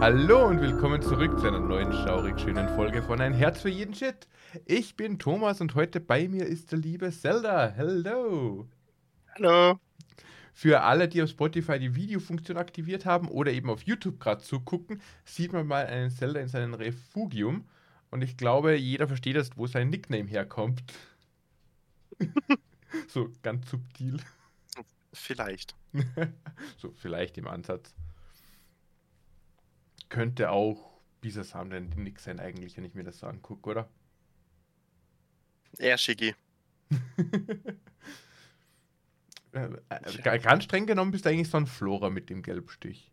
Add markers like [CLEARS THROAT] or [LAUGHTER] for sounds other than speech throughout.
Hallo und willkommen zurück zu einer neuen schaurig schönen Folge von Ein Herz für jeden Shit. Ich bin Thomas und heute bei mir ist der liebe Zelda. Hello. Hallo. Für alle, die auf Spotify die Videofunktion aktiviert haben oder eben auf YouTube gerade zugucken, sieht man mal einen Zelda in seinem Refugium. Und ich glaube, jeder versteht jetzt, wo sein Nickname herkommt. [LAUGHS] so ganz subtil. Vielleicht. [LAUGHS] so, vielleicht im Ansatz. Könnte auch Bisasam denn Nick sein, eigentlich, wenn ich mir das so angucke, oder? Eher Schicki. [LAUGHS] Äh, äh, ganz streng genommen bist du eigentlich so ein Flora mit dem Gelbstich.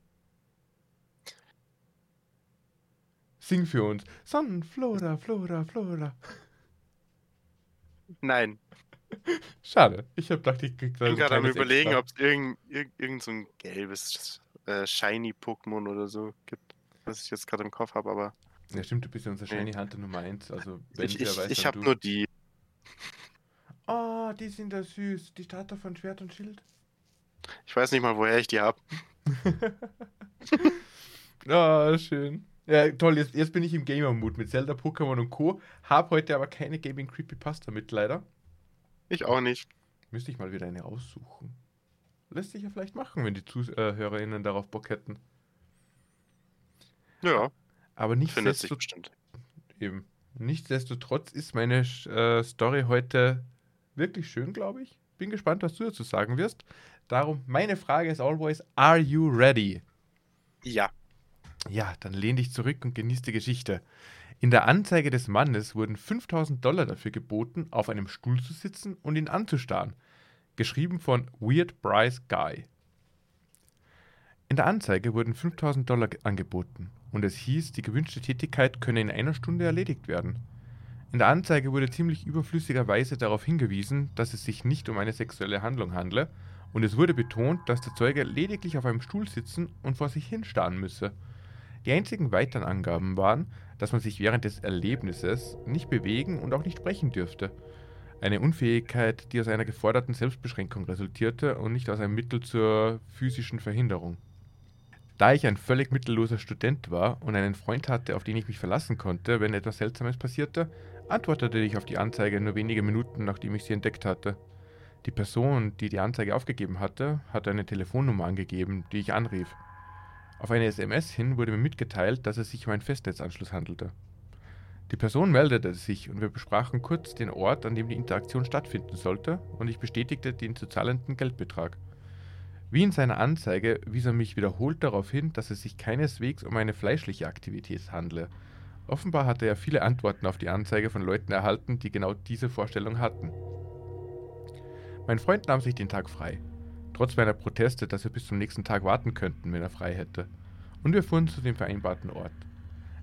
Sing für uns. Sonnenflora, Flora, Flora. Nein. Schade. Ich hab gedacht, ich krieg da Ich bin gerade am überlegen, ob es irgend, irgend, irgend so ein gelbes äh, Shiny-Pokémon oder so gibt, was ich jetzt gerade im Kopf habe, aber. Ja, stimmt, du bist ja unser Shiny Hunter Nummer 1. Also, wenn ich, ich, weiß, ich habe nur die. Oh, die sind da süß. Die Starter von Schwert und Schild. Ich weiß nicht mal, woher ich die habe. oh, [LAUGHS] schön. Ja, toll, jetzt, jetzt bin ich im Gamer-Mood mit Zelda, Pokémon und Co. Hab heute aber keine Gaming Creepypasta mit, leider. Ich auch nicht. Müsste ich mal wieder eine aussuchen. Lässt sich ja vielleicht machen, wenn die ZuhörerInnen darauf Bock hätten. Ja. Aber nichtsdestotrotz. Eben. Nichtsdestotrotz ist meine äh, Story heute wirklich schön, glaube ich. Bin gespannt, was du dazu sagen wirst. Darum, meine Frage ist always: Are you ready? Ja. Ja, dann lehn dich zurück und genieß die Geschichte. In der Anzeige des Mannes wurden 5000 Dollar dafür geboten, auf einem Stuhl zu sitzen und ihn anzustarren. Geschrieben von Weird Bryce Guy. In der Anzeige wurden 5000 Dollar angeboten und es hieß, die gewünschte Tätigkeit könne in einer Stunde erledigt werden. In der Anzeige wurde ziemlich überflüssigerweise darauf hingewiesen, dass es sich nicht um eine sexuelle Handlung handle und es wurde betont, dass der Zeuge lediglich auf einem Stuhl sitzen und vor sich hinstarren müsse. Die einzigen weiteren Angaben waren, dass man sich während des Erlebnisses nicht bewegen und auch nicht sprechen dürfte. Eine Unfähigkeit, die aus einer geforderten Selbstbeschränkung resultierte und nicht aus einem Mittel zur physischen Verhinderung. Da ich ein völlig mittelloser Student war und einen Freund hatte, auf den ich mich verlassen konnte, wenn etwas Seltsames passierte, antwortete ich auf die Anzeige nur wenige Minuten, nachdem ich sie entdeckt hatte. Die Person, die die Anzeige aufgegeben hatte, hatte eine Telefonnummer angegeben, die ich anrief. Auf eine SMS hin wurde mir mitgeteilt, dass es sich um einen Festnetzanschluss handelte. Die Person meldete sich und wir besprachen kurz den Ort, an dem die Interaktion stattfinden sollte, und ich bestätigte den zu zahlenden Geldbetrag. Wie in seiner Anzeige wies er mich wiederholt darauf hin, dass es sich keineswegs um eine fleischliche Aktivität handle. Offenbar hatte er viele Antworten auf die Anzeige von Leuten erhalten, die genau diese Vorstellung hatten. Mein Freund nahm sich den Tag frei trotz meiner Proteste, dass wir bis zum nächsten Tag warten könnten, wenn er frei hätte. Und wir fuhren zu dem vereinbarten Ort.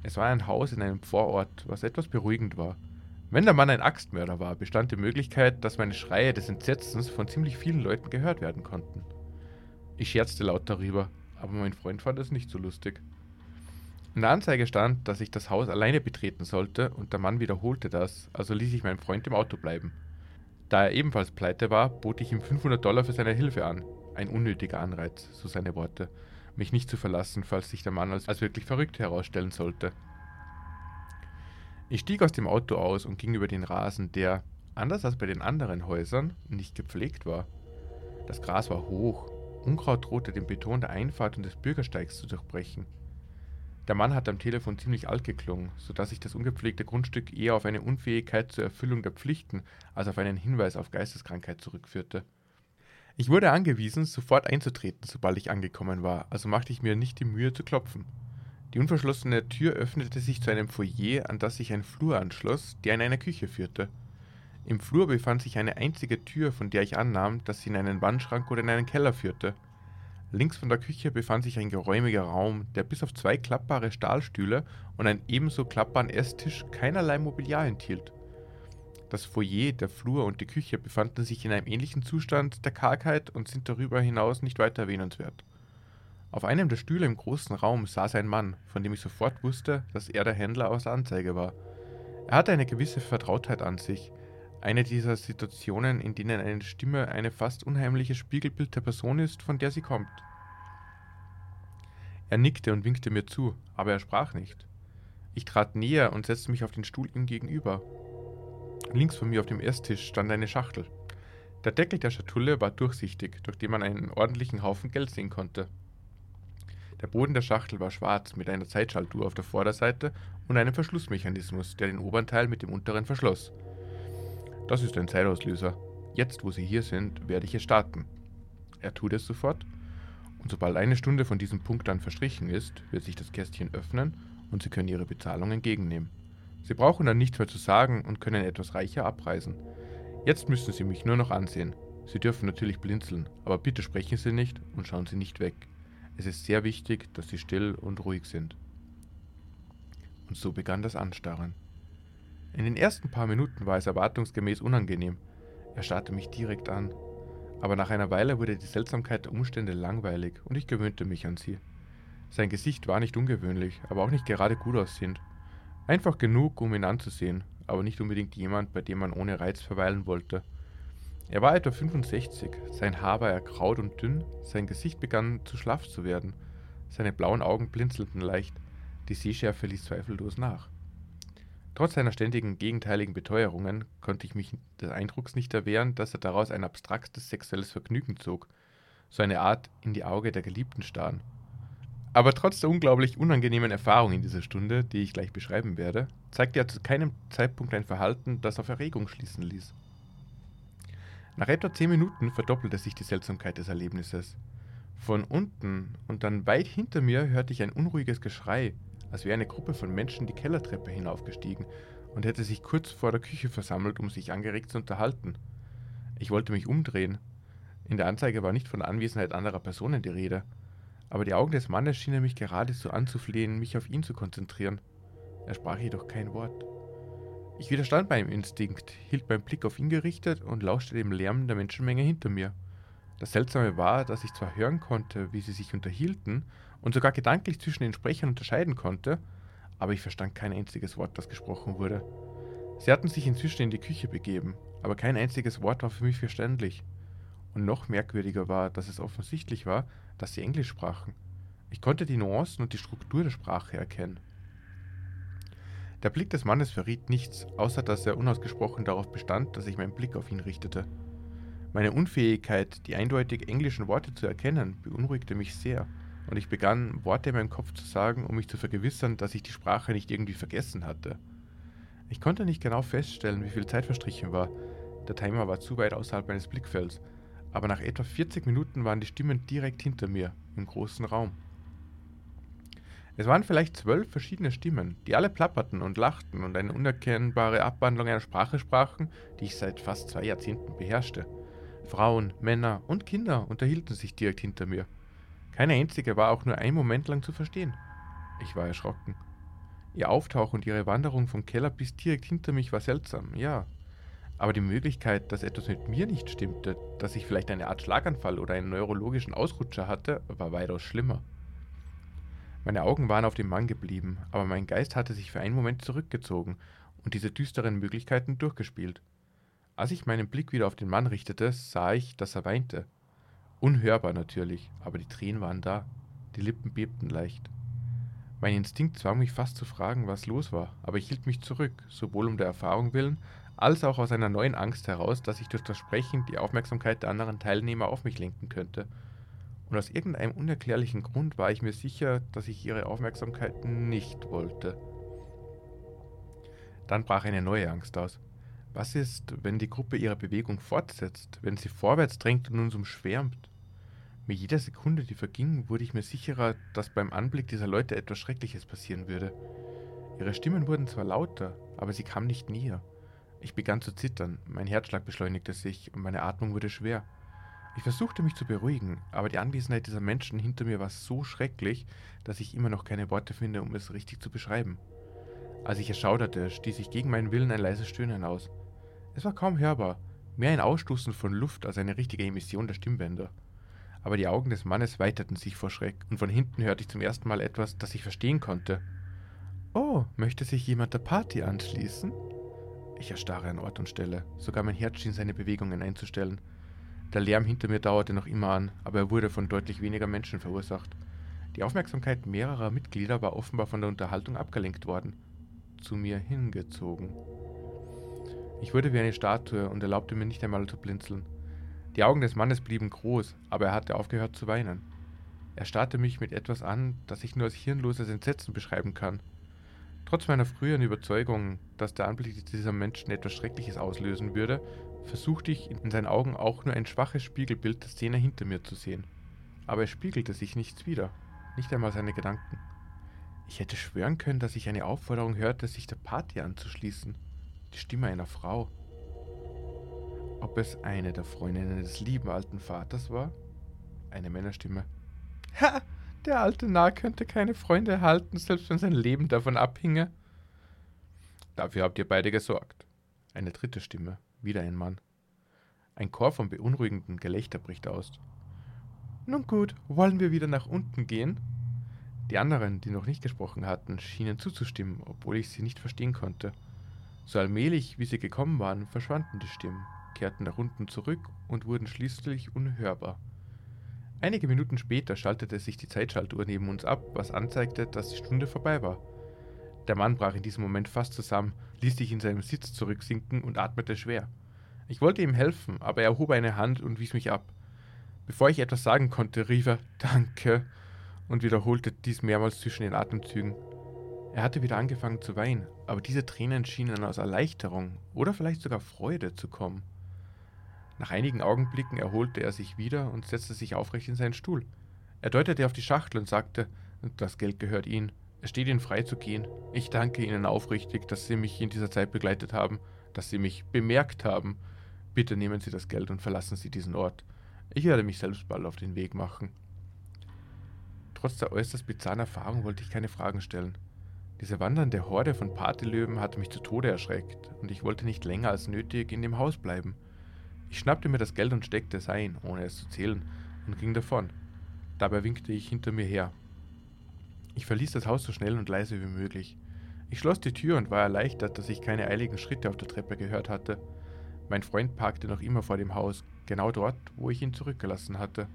Es war ein Haus in einem Vorort, was etwas beruhigend war. Wenn der Mann ein Axtmörder war, bestand die Möglichkeit, dass meine Schreie des Entsetzens von ziemlich vielen Leuten gehört werden konnten. Ich scherzte laut darüber, aber mein Freund fand es nicht so lustig. In der Anzeige stand, dass ich das Haus alleine betreten sollte und der Mann wiederholte das, also ließ ich meinen Freund im Auto bleiben. Da er ebenfalls pleite war, bot ich ihm 500 Dollar für seine Hilfe an. Ein unnötiger Anreiz, so seine Worte, mich nicht zu verlassen, falls sich der Mann als, als wirklich verrückt herausstellen sollte. Ich stieg aus dem Auto aus und ging über den Rasen, der, anders als bei den anderen Häusern, nicht gepflegt war. Das Gras war hoch, Unkraut drohte den Beton der Einfahrt und des Bürgersteigs zu durchbrechen. Der Mann hat am Telefon ziemlich alt geklungen, so dass ich das ungepflegte Grundstück eher auf eine Unfähigkeit zur Erfüllung der Pflichten als auf einen Hinweis auf Geisteskrankheit zurückführte. Ich wurde angewiesen, sofort einzutreten, sobald ich angekommen war, also machte ich mir nicht die Mühe zu klopfen. Die unverschlossene Tür öffnete sich zu einem Foyer, an das sich ein Flur anschloss, der in eine Küche führte. Im Flur befand sich eine einzige Tür, von der ich annahm, dass sie in einen Wandschrank oder in einen Keller führte. Links von der Küche befand sich ein geräumiger Raum, der bis auf zwei klappbare Stahlstühle und einen ebenso klappbaren Esstisch keinerlei Mobiliar enthielt. Das Foyer, der Flur und die Küche befanden sich in einem ähnlichen Zustand der Kargheit und sind darüber hinaus nicht weiter erwähnenswert. Auf einem der Stühle im großen Raum saß ein Mann, von dem ich sofort wusste, dass er der Händler aus der Anzeige war. Er hatte eine gewisse Vertrautheit an sich, eine dieser Situationen, in denen eine Stimme eine fast unheimliche Spiegelbild der Person ist, von der sie kommt. Er nickte und winkte mir zu, aber er sprach nicht. Ich trat näher und setzte mich auf den Stuhl ihm gegenüber. Links von mir auf dem Esstisch stand eine Schachtel. Der Deckel der Schatulle war durchsichtig, durch den man einen ordentlichen Haufen Geld sehen konnte. Der Boden der Schachtel war schwarz mit einer Zeitschaltuhr auf der Vorderseite und einem Verschlussmechanismus, der den oberen Teil mit dem unteren verschloss. Das ist ein Zeitauslöser. Jetzt, wo Sie hier sind, werde ich es starten. Er tut es sofort, und sobald eine Stunde von diesem Punkt an verstrichen ist, wird sich das Kästchen öffnen und Sie können Ihre Bezahlung entgegennehmen. Sie brauchen dann nichts mehr zu sagen und können etwas reicher abreisen. Jetzt müssen Sie mich nur noch ansehen. Sie dürfen natürlich blinzeln, aber bitte sprechen Sie nicht und schauen Sie nicht weg. Es ist sehr wichtig, dass Sie still und ruhig sind. Und so begann das Anstarren. In den ersten paar Minuten war es erwartungsgemäß unangenehm. Er starrte mich direkt an. Aber nach einer Weile wurde die Seltsamkeit der Umstände langweilig und ich gewöhnte mich an sie. Sein Gesicht war nicht ungewöhnlich, aber auch nicht gerade gut aussehend. Einfach genug, um ihn anzusehen, aber nicht unbedingt jemand, bei dem man ohne Reiz verweilen wollte. Er war etwa 65, sein Haar war ergraut und dünn, sein Gesicht begann zu schlaff zu werden, seine blauen Augen blinzelten leicht, die Sehschärfe ließ zweifellos nach. Trotz seiner ständigen gegenteiligen Beteuerungen konnte ich mich des Eindrucks nicht erwehren, dass er daraus ein abstraktes sexuelles Vergnügen zog, so eine Art in die Auge der Geliebten starren. Aber trotz der unglaublich unangenehmen Erfahrung in dieser Stunde, die ich gleich beschreiben werde, zeigte er zu keinem Zeitpunkt ein Verhalten, das auf Erregung schließen ließ. Nach etwa zehn Minuten verdoppelte sich die Seltsamkeit des Erlebnisses. Von unten und dann weit hinter mir hörte ich ein unruhiges Geschrei, als wäre eine Gruppe von Menschen die Kellertreppe hinaufgestiegen und hätte sich kurz vor der Küche versammelt, um sich angeregt zu unterhalten. Ich wollte mich umdrehen. In der Anzeige war nicht von der Anwesenheit anderer Personen die Rede, aber die Augen des Mannes schienen mich geradezu anzuflehen, mich auf ihn zu konzentrieren. Er sprach jedoch kein Wort. Ich widerstand meinem Instinkt, hielt meinen Blick auf ihn gerichtet und lauschte dem Lärm der Menschenmenge hinter mir. Das Seltsame war, dass ich zwar hören konnte, wie sie sich unterhielten, und sogar gedanklich zwischen den Sprechern unterscheiden konnte, aber ich verstand kein einziges Wort, das gesprochen wurde. Sie hatten sich inzwischen in die Küche begeben, aber kein einziges Wort war für mich verständlich. Und noch merkwürdiger war, dass es offensichtlich war, dass sie Englisch sprachen. Ich konnte die Nuancen und die Struktur der Sprache erkennen. Der Blick des Mannes verriet nichts, außer dass er unausgesprochen darauf bestand, dass ich meinen Blick auf ihn richtete. Meine Unfähigkeit, die eindeutig englischen Worte zu erkennen, beunruhigte mich sehr, und ich begann, Worte in meinem Kopf zu sagen, um mich zu vergewissern, dass ich die Sprache nicht irgendwie vergessen hatte. Ich konnte nicht genau feststellen, wie viel Zeit verstrichen war. Der Timer war zu weit außerhalb meines Blickfelds, aber nach etwa 40 Minuten waren die Stimmen direkt hinter mir, im großen Raum. Es waren vielleicht zwölf verschiedene Stimmen, die alle plapperten und lachten und eine unerkennbare Abwandlung einer Sprache sprachen, die ich seit fast zwei Jahrzehnten beherrschte. Frauen, Männer und Kinder unterhielten sich direkt hinter mir. Keine einzige war auch nur einen Moment lang zu verstehen. Ich war erschrocken. Ihr Auftauchen und ihre Wanderung vom Keller bis direkt hinter mich war seltsam, ja. Aber die Möglichkeit, dass etwas mit mir nicht stimmte, dass ich vielleicht eine Art Schlaganfall oder einen neurologischen Ausrutscher hatte, war weitaus schlimmer. Meine Augen waren auf dem Mann geblieben, aber mein Geist hatte sich für einen Moment zurückgezogen und diese düsteren Möglichkeiten durchgespielt. Als ich meinen Blick wieder auf den Mann richtete, sah ich, dass er weinte. Unhörbar natürlich, aber die Tränen waren da. Die Lippen bebten leicht. Mein Instinkt zwang mich fast zu fragen, was los war, aber ich hielt mich zurück, sowohl um der Erfahrung willen, als auch aus einer neuen Angst heraus, dass ich durch das Sprechen die Aufmerksamkeit der anderen Teilnehmer auf mich lenken könnte. Und aus irgendeinem unerklärlichen Grund war ich mir sicher, dass ich ihre Aufmerksamkeit nicht wollte. Dann brach eine neue Angst aus. Was ist, wenn die Gruppe ihre Bewegung fortsetzt, wenn sie vorwärts drängt und uns umschwärmt? Mit jeder Sekunde, die verging, wurde ich mir sicherer, dass beim Anblick dieser Leute etwas Schreckliches passieren würde. Ihre Stimmen wurden zwar lauter, aber sie kamen nicht näher. Ich begann zu zittern, mein Herzschlag beschleunigte sich und meine Atmung wurde schwer. Ich versuchte mich zu beruhigen, aber die Anwesenheit dieser Menschen hinter mir war so schrecklich, dass ich immer noch keine Worte finde, um es richtig zu beschreiben. Als ich erschauderte, stieß ich gegen meinen Willen ein leises Stöhnen aus. Es war kaum hörbar, mehr ein Ausstoßen von Luft als eine richtige Emission der Stimmbänder. Aber die Augen des Mannes weiterten sich vor Schreck, und von hinten hörte ich zum ersten Mal etwas, das ich verstehen konnte. Oh, möchte sich jemand der Party anschließen? Ich erstarre an Ort und Stelle, sogar mein Herz schien seine Bewegungen einzustellen. Der Lärm hinter mir dauerte noch immer an, aber er wurde von deutlich weniger Menschen verursacht. Die Aufmerksamkeit mehrerer Mitglieder war offenbar von der Unterhaltung abgelenkt worden, zu mir hingezogen. Ich wurde wie eine Statue und erlaubte mir nicht einmal zu blinzeln. Die Augen des Mannes blieben groß, aber er hatte aufgehört zu weinen. Er starrte mich mit etwas an, das ich nur als hirnloses Entsetzen beschreiben kann. Trotz meiner früheren Überzeugung, dass der Anblick dieser Menschen etwas Schreckliches auslösen würde, versuchte ich in seinen Augen auch nur ein schwaches Spiegelbild der Szene hinter mir zu sehen. Aber es spiegelte sich nichts wieder, nicht einmal seine Gedanken. Ich hätte schwören können, dass ich eine Aufforderung hörte, sich der Party anzuschließen. Die Stimme einer Frau. Ob es eine der Freundinnen des lieben alten Vaters war? Eine Männerstimme. Ha! Der alte Narr könnte keine Freunde erhalten, selbst wenn sein Leben davon abhinge. Dafür habt ihr beide gesorgt. Eine dritte Stimme, wieder ein Mann. Ein Chor von beunruhigenden Gelächter bricht aus. Nun gut, wollen wir wieder nach unten gehen? Die anderen, die noch nicht gesprochen hatten, schienen zuzustimmen, obwohl ich sie nicht verstehen konnte. So allmählich, wie sie gekommen waren, verschwanden die Stimmen, kehrten nach unten zurück und wurden schließlich unhörbar. Einige Minuten später schaltete sich die Zeitschaltuhr neben uns ab, was anzeigte, dass die Stunde vorbei war. Der Mann brach in diesem Moment fast zusammen, ließ sich in seinem Sitz zurücksinken und atmete schwer. Ich wollte ihm helfen, aber er erhob eine Hand und wies mich ab. Bevor ich etwas sagen konnte, rief er Danke und wiederholte dies mehrmals zwischen den Atemzügen. Er hatte wieder angefangen zu weinen, aber diese Tränen schienen aus Erleichterung oder vielleicht sogar Freude zu kommen. Nach einigen Augenblicken erholte er sich wieder und setzte sich aufrecht in seinen Stuhl. Er deutete auf die Schachtel und sagte, das Geld gehört Ihnen. Es steht Ihnen frei zu gehen. Ich danke Ihnen aufrichtig, dass Sie mich in dieser Zeit begleitet haben, dass Sie mich bemerkt haben. Bitte nehmen Sie das Geld und verlassen Sie diesen Ort. Ich werde mich selbst bald auf den Weg machen. Trotz der äußerst bizarren Erfahrung wollte ich keine Fragen stellen. Diese wandernde Horde von Partylöwen hatte mich zu Tode erschreckt, und ich wollte nicht länger als nötig in dem Haus bleiben. Ich schnappte mir das Geld und steckte es ein, ohne es zu zählen, und ging davon. Dabei winkte ich hinter mir her. Ich verließ das Haus so schnell und leise wie möglich. Ich schloss die Tür und war erleichtert, dass ich keine eiligen Schritte auf der Treppe gehört hatte. Mein Freund parkte noch immer vor dem Haus, genau dort, wo ich ihn zurückgelassen hatte.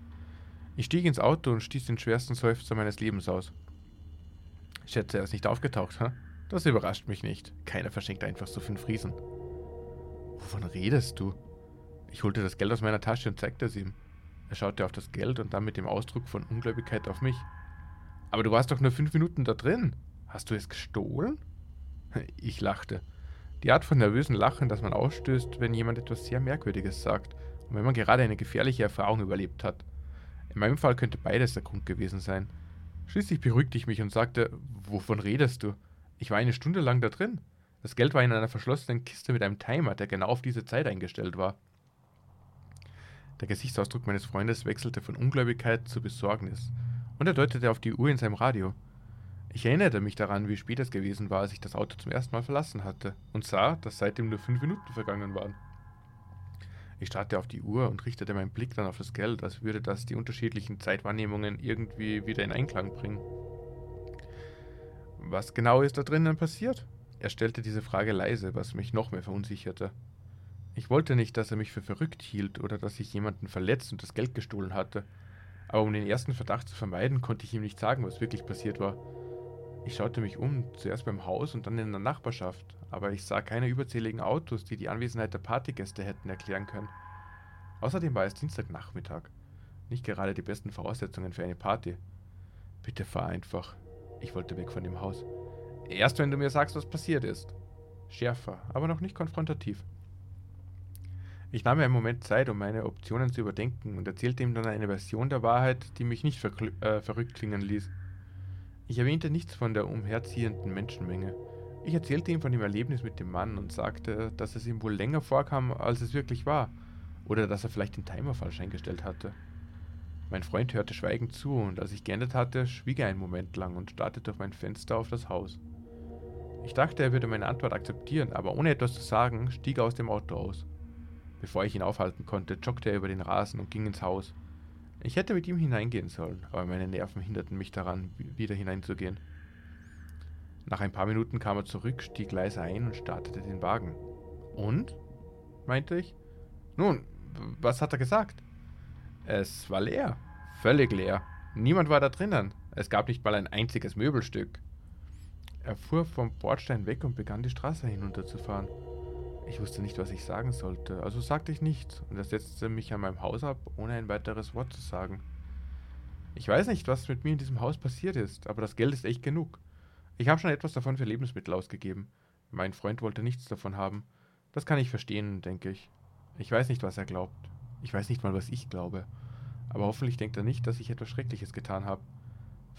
Ich stieg ins Auto und stieß den schwersten Seufzer meines Lebens aus. Schätze, er ist nicht aufgetaucht, hä? Das überrascht mich nicht. Keiner verschenkt einfach so fünf Riesen. Wovon redest du? Ich holte das Geld aus meiner Tasche und zeigte es ihm. Er schaute auf das Geld und dann mit dem Ausdruck von Ungläubigkeit auf mich. Aber du warst doch nur fünf Minuten da drin. Hast du es gestohlen? Ich lachte. Die Art von nervösen Lachen, das man ausstößt, wenn jemand etwas sehr Merkwürdiges sagt und wenn man gerade eine gefährliche Erfahrung überlebt hat. In meinem Fall könnte beides der Grund gewesen sein. Schließlich beruhigte ich mich und sagte, wovon redest du? Ich war eine Stunde lang da drin. Das Geld war in einer verschlossenen Kiste mit einem Timer, der genau auf diese Zeit eingestellt war. Der Gesichtsausdruck meines Freundes wechselte von Ungläubigkeit zu Besorgnis, und er deutete auf die Uhr in seinem Radio. Ich erinnerte mich daran, wie spät es gewesen war, als ich das Auto zum ersten Mal verlassen hatte, und sah, dass seitdem nur fünf Minuten vergangen waren. Ich starrte auf die Uhr und richtete meinen Blick dann auf das Geld, als würde das die unterschiedlichen Zeitwahrnehmungen irgendwie wieder in Einklang bringen. Was genau ist da drinnen passiert? Er stellte diese Frage leise, was mich noch mehr verunsicherte. Ich wollte nicht, dass er mich für verrückt hielt oder dass ich jemanden verletzt und das Geld gestohlen hatte. Aber um den ersten Verdacht zu vermeiden, konnte ich ihm nicht sagen, was wirklich passiert war. Ich schaute mich um, zuerst beim Haus und dann in der Nachbarschaft, aber ich sah keine überzähligen Autos, die die Anwesenheit der Partygäste hätten erklären können. Außerdem war es Dienstagnachmittag. Nicht gerade die besten Voraussetzungen für eine Party. Bitte fahr einfach. Ich wollte weg von dem Haus. Erst wenn du mir sagst, was passiert ist. Schärfer, aber noch nicht konfrontativ. Ich nahm mir einen Moment Zeit, um meine Optionen zu überdenken und erzählte ihm dann eine Version der Wahrheit, die mich nicht äh, verrückt klingen ließ. Ich erwähnte nichts von der umherziehenden Menschenmenge. Ich erzählte ihm von dem Erlebnis mit dem Mann und sagte, dass es ihm wohl länger vorkam, als es wirklich war, oder dass er vielleicht den Timer falsch eingestellt hatte. Mein Freund hörte schweigend zu, und als ich geendet hatte, schwieg er einen Moment lang und starrte durch mein Fenster auf das Haus. Ich dachte, er würde meine Antwort akzeptieren, aber ohne etwas zu sagen, stieg er aus dem Auto aus. Bevor ich ihn aufhalten konnte, joggte er über den Rasen und ging ins Haus. Ich hätte mit ihm hineingehen sollen, aber meine Nerven hinderten mich daran, wieder hineinzugehen. Nach ein paar Minuten kam er zurück, stieg leise ein und startete den Wagen. Und? meinte ich. Nun, was hat er gesagt? Es war leer. Völlig leer. Niemand war da drinnen. Es gab nicht mal ein einziges Möbelstück. Er fuhr vom Bordstein weg und begann die Straße hinunterzufahren. Ich wusste nicht, was ich sagen sollte, also sagte ich nichts und er setzte mich an meinem Haus ab, ohne ein weiteres Wort zu sagen. Ich weiß nicht, was mit mir in diesem Haus passiert ist, aber das Geld ist echt genug. Ich habe schon etwas davon für Lebensmittel ausgegeben. Mein Freund wollte nichts davon haben. Das kann ich verstehen, denke ich. Ich weiß nicht, was er glaubt. Ich weiß nicht mal, was ich glaube. Aber hoffentlich denkt er nicht, dass ich etwas Schreckliches getan habe.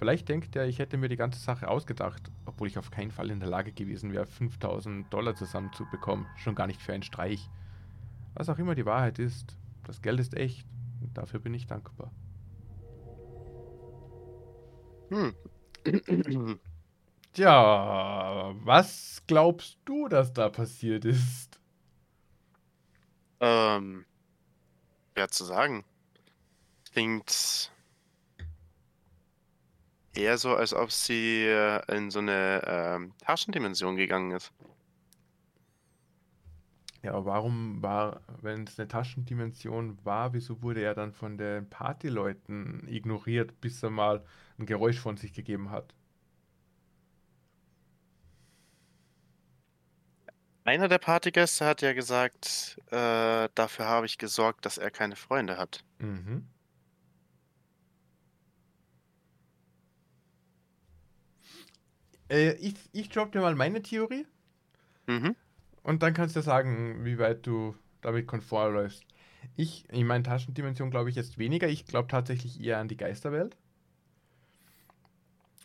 Vielleicht denkt er, ich hätte mir die ganze Sache ausgedacht, obwohl ich auf keinen Fall in der Lage gewesen wäre, 5000 Dollar zusammenzubekommen, schon gar nicht für einen Streich. Was auch immer die Wahrheit ist, das Geld ist echt und dafür bin ich dankbar. Hm. [CLEARS THROAT] Tja, was glaubst du, dass da passiert ist? ähm, schwer zu sagen. Klingt eher so, als ob sie äh, in so eine ähm, Taschendimension gegangen ist. Ja, aber warum war, wenn es eine Taschendimension war, wieso wurde er dann von den Partyleuten ignoriert, bis er mal ein Geräusch von sich gegeben hat? Einer der Partygäste hat ja gesagt, äh, dafür habe ich gesorgt, dass er keine Freunde hat. Mhm. Äh, ich, ich drop dir mal meine Theorie Mhm. und dann kannst du sagen, wie weit du damit konform läufst. Ich, in meiner Taschendimension glaube ich jetzt weniger. Ich glaube tatsächlich eher an die Geisterwelt.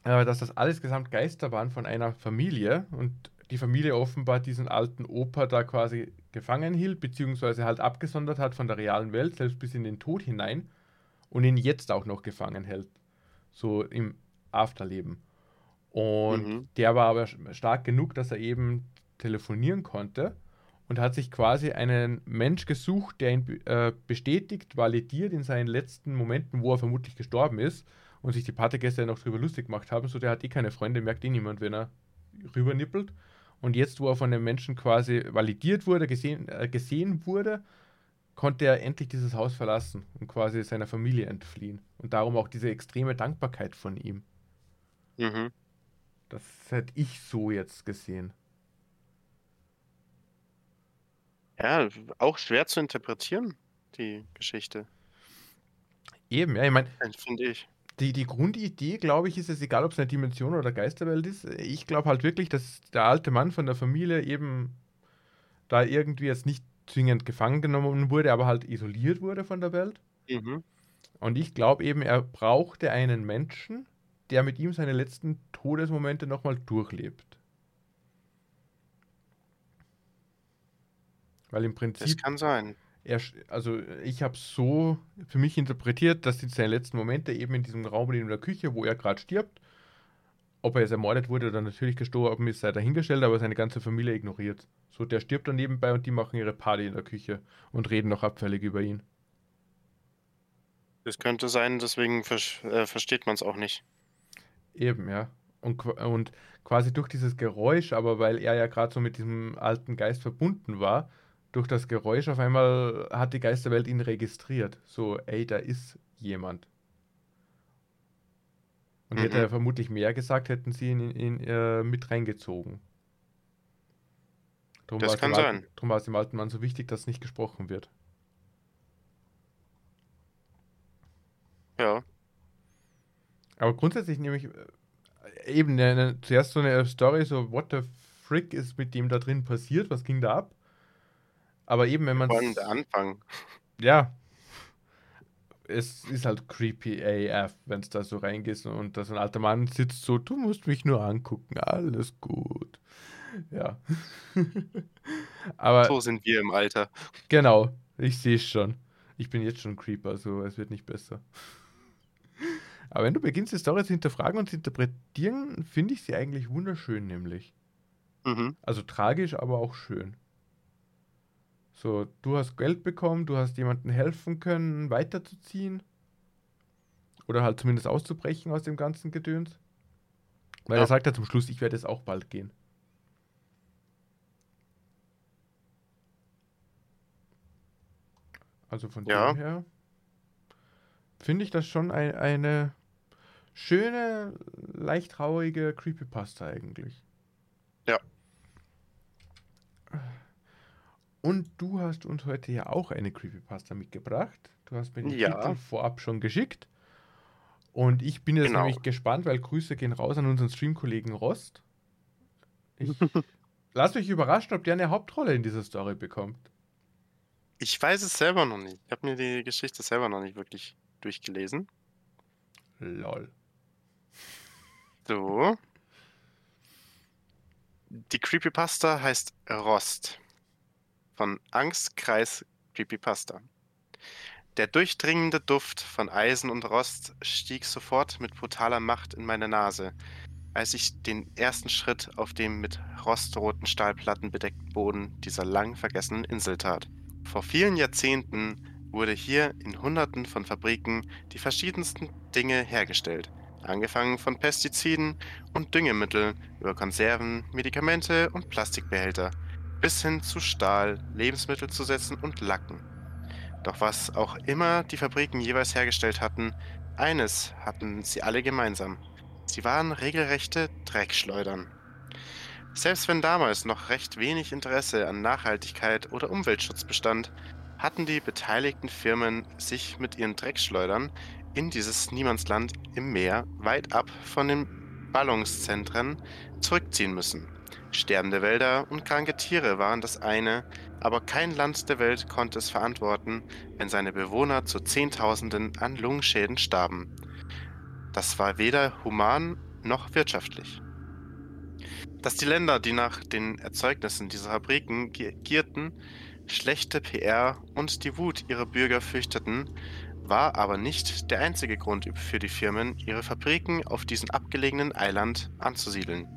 Äh, dass das alles gesamt Geister waren von einer Familie und die Familie offenbar diesen alten Opa da quasi gefangen hielt, beziehungsweise halt abgesondert hat von der realen Welt, selbst bis in den Tod hinein und ihn jetzt auch noch gefangen hält. So im Afterleben. Und Mhm. der war aber stark genug, dass er eben telefonieren konnte und hat sich quasi einen Mensch gesucht, der ihn äh, bestätigt, validiert in seinen letzten Momenten, wo er vermutlich gestorben ist und sich die Partygäste noch drüber lustig gemacht haben. So, der hat eh keine Freunde, merkt eh niemand, wenn er rübernippelt. Und jetzt, wo er von den Menschen quasi validiert wurde, gesehen, äh, gesehen wurde, konnte er endlich dieses Haus verlassen und quasi seiner Familie entfliehen. Und darum auch diese extreme Dankbarkeit von ihm. Mhm. Das hätte ich so jetzt gesehen. Ja, auch schwer zu interpretieren, die Geschichte, Eben, ja, ich meine, finde ich. die, die Grundidee, glaube ich, ist es egal, ob es eine Dimension oder Geisterwelt ist. Ich glaube halt wirklich, dass der alte Mann von der Familie eben da irgendwie jetzt nicht zwingend gefangen genommen wurde, aber halt isoliert wurde von der Welt. Mhm. Und ich glaube eben, er brauchte einen Menschen, der mit ihm seine letzten Todesmomente nochmal durchlebt. Weil im Das Prinzip, kann sein. er, also ich habe so für mich interpretiert, dass die seine letzten Momente eben in diesem Raum in der Küche, wo er gerade stirbt, ob er jetzt ermordet wurde oder natürlich gestorben ist, sei dahingestellt, aber seine ganze Familie ignoriert. So, der stirbt dann nebenbei und die machen ihre Party in der Küche und reden noch abfällig über ihn. Das könnte sein, deswegen ver äh, versteht man es auch nicht. Eben, ja. Und, und quasi durch dieses Geräusch, aber weil er ja gerade so mit diesem alten Geist verbunden war, durch das Geräusch auf einmal hat die Geisterwelt ihn registriert. So, ey, da ist jemand. Und hätte Mhm. er vermutlich mehr gesagt, hätten sie ihn in, in, äh, mit reingezogen. Drum Das kann alten, sein. drum war es dem alten Mann so wichtig, dass nicht gesprochen wird. Ja. Aber grundsätzlich nehme ich äh, eben eine, zuerst so eine Story, so what the frick ist mit dem da drin passiert, was ging da ab? Aber eben, wenn man Vor allem der Anfang. ja, es ist halt creepy AF, wenn es da so reingehst und da so ein alter Mann sitzt so, du musst mich nur angucken, alles gut. Ja. [LAUGHS] Aber So sind wir im Alter. Genau, ich sehe es schon. Ich bin jetzt schon Creeper, so es wird nicht besser. Aber wenn du beginnst, die Story zu hinterfragen und zu interpretieren, finde ich sie eigentlich wunderschön, nämlich. Mhm. Also tragisch, aber auch schön. So, du hast Geld bekommen, du hast jemandem helfen können, weiterzuziehen. Oder halt zumindest auszubrechen aus dem ganzen Gedöns. Weil Ja. er sagt ja zum Schluss, ich werde jetzt auch bald gehen. Also von Ja. dem her finde ich das schon ein, eine schöne, leicht traurige Creepypasta eigentlich. Ja. Und du hast uns heute ja auch eine Creepypasta mitgebracht. Du hast mir den Ja. Titel vorab schon geschickt. Und ich bin jetzt Genau. nämlich gespannt, weil Grüße gehen raus an unseren Streamkollegen Rost. Ich [LAUGHS] lasse mich überraschen, ob der eine Hauptrolle in dieser Story bekommt. Ich weiß es selber noch nicht. Ich habe mir die Geschichte selber noch nicht wirklich durchgelesen. Lol. So. Die Creepypasta heißt Rost. Von Angstkreis Creepypasta. Der durchdringende Duft von Eisen und Rost stieg sofort mit brutaler Macht in meine Nase, als ich den ersten Schritt auf dem mit rostroten Stahlplatten bedeckten Boden dieser lang vergessenen Insel tat. Vor vielen Jahrzehnten wurde hier in Hunderten von Fabriken die verschiedensten Dinge hergestellt, angefangen von Pestiziden und Düngemitteln über Konserven, Medikamente und Plastikbehälter, bis hin zu Stahl, Lebensmittelzusätzen und Lacken. Doch was auch immer die Fabriken jeweils hergestellt hatten, eines hatten sie alle gemeinsam. Sie waren regelrechte Dreckschleudern. Selbst wenn damals noch recht wenig Interesse an Nachhaltigkeit oder Umweltschutz bestand, hatten die beteiligten Firmen sich mit ihren Dreckschleudern in dieses Niemandsland im Meer weit ab von den Ballungszentren zurückziehen müssen. Sterbende Wälder und kranke Tiere waren das eine, aber kein Land der Welt konnte es verantworten, wenn seine Bewohner zu Zehntausenden an Lungenschäden starben. Das war weder human noch wirtschaftlich. Dass die Länder, die nach den Erzeugnissen dieser Fabriken gi- gierten, schlechte PR und die Wut ihrer Bürger fürchteten, war aber nicht der einzige Grund für die Firmen, ihre Fabriken auf diesem abgelegenen Eiland anzusiedeln.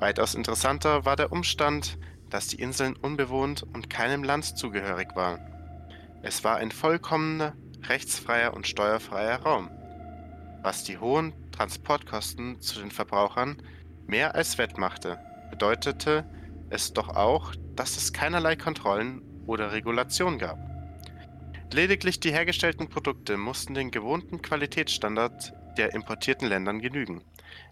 Weitaus interessanter war der Umstand, dass die Inseln unbewohnt und keinem Land zugehörig waren. Es war ein vollkommener, rechtsfreier und steuerfreier Raum, was die hohen Transportkosten zu den Verbrauchern mehr als wettmachte, bedeutete es doch auch, dass es keinerlei Kontrollen oder Regulation gab. Lediglich die hergestellten Produkte mussten den gewohnten Qualitätsstandard der importierten Ländern genügen.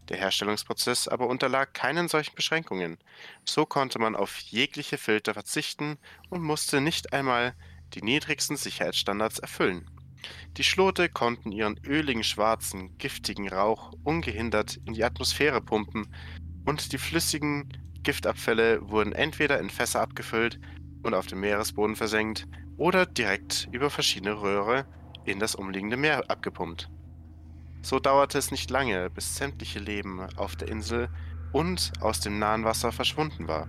Der Herstellungsprozess aber unterlag keinen solchen Beschränkungen. So konnte man auf jegliche Filter verzichten und musste nicht einmal die niedrigsten Sicherheitsstandards erfüllen. Die Schlote konnten ihren öligen, schwarzen, giftigen Rauch ungehindert in die Atmosphäre pumpen und die flüssigen Giftabfälle wurden entweder in Fässer abgefüllt und auf dem Meeresboden versenkt oder direkt über verschiedene Röhre in das umliegende Meer abgepumpt. So dauerte es nicht lange, bis sämtliche Leben auf der Insel und aus dem nahen Wasser verschwunden war.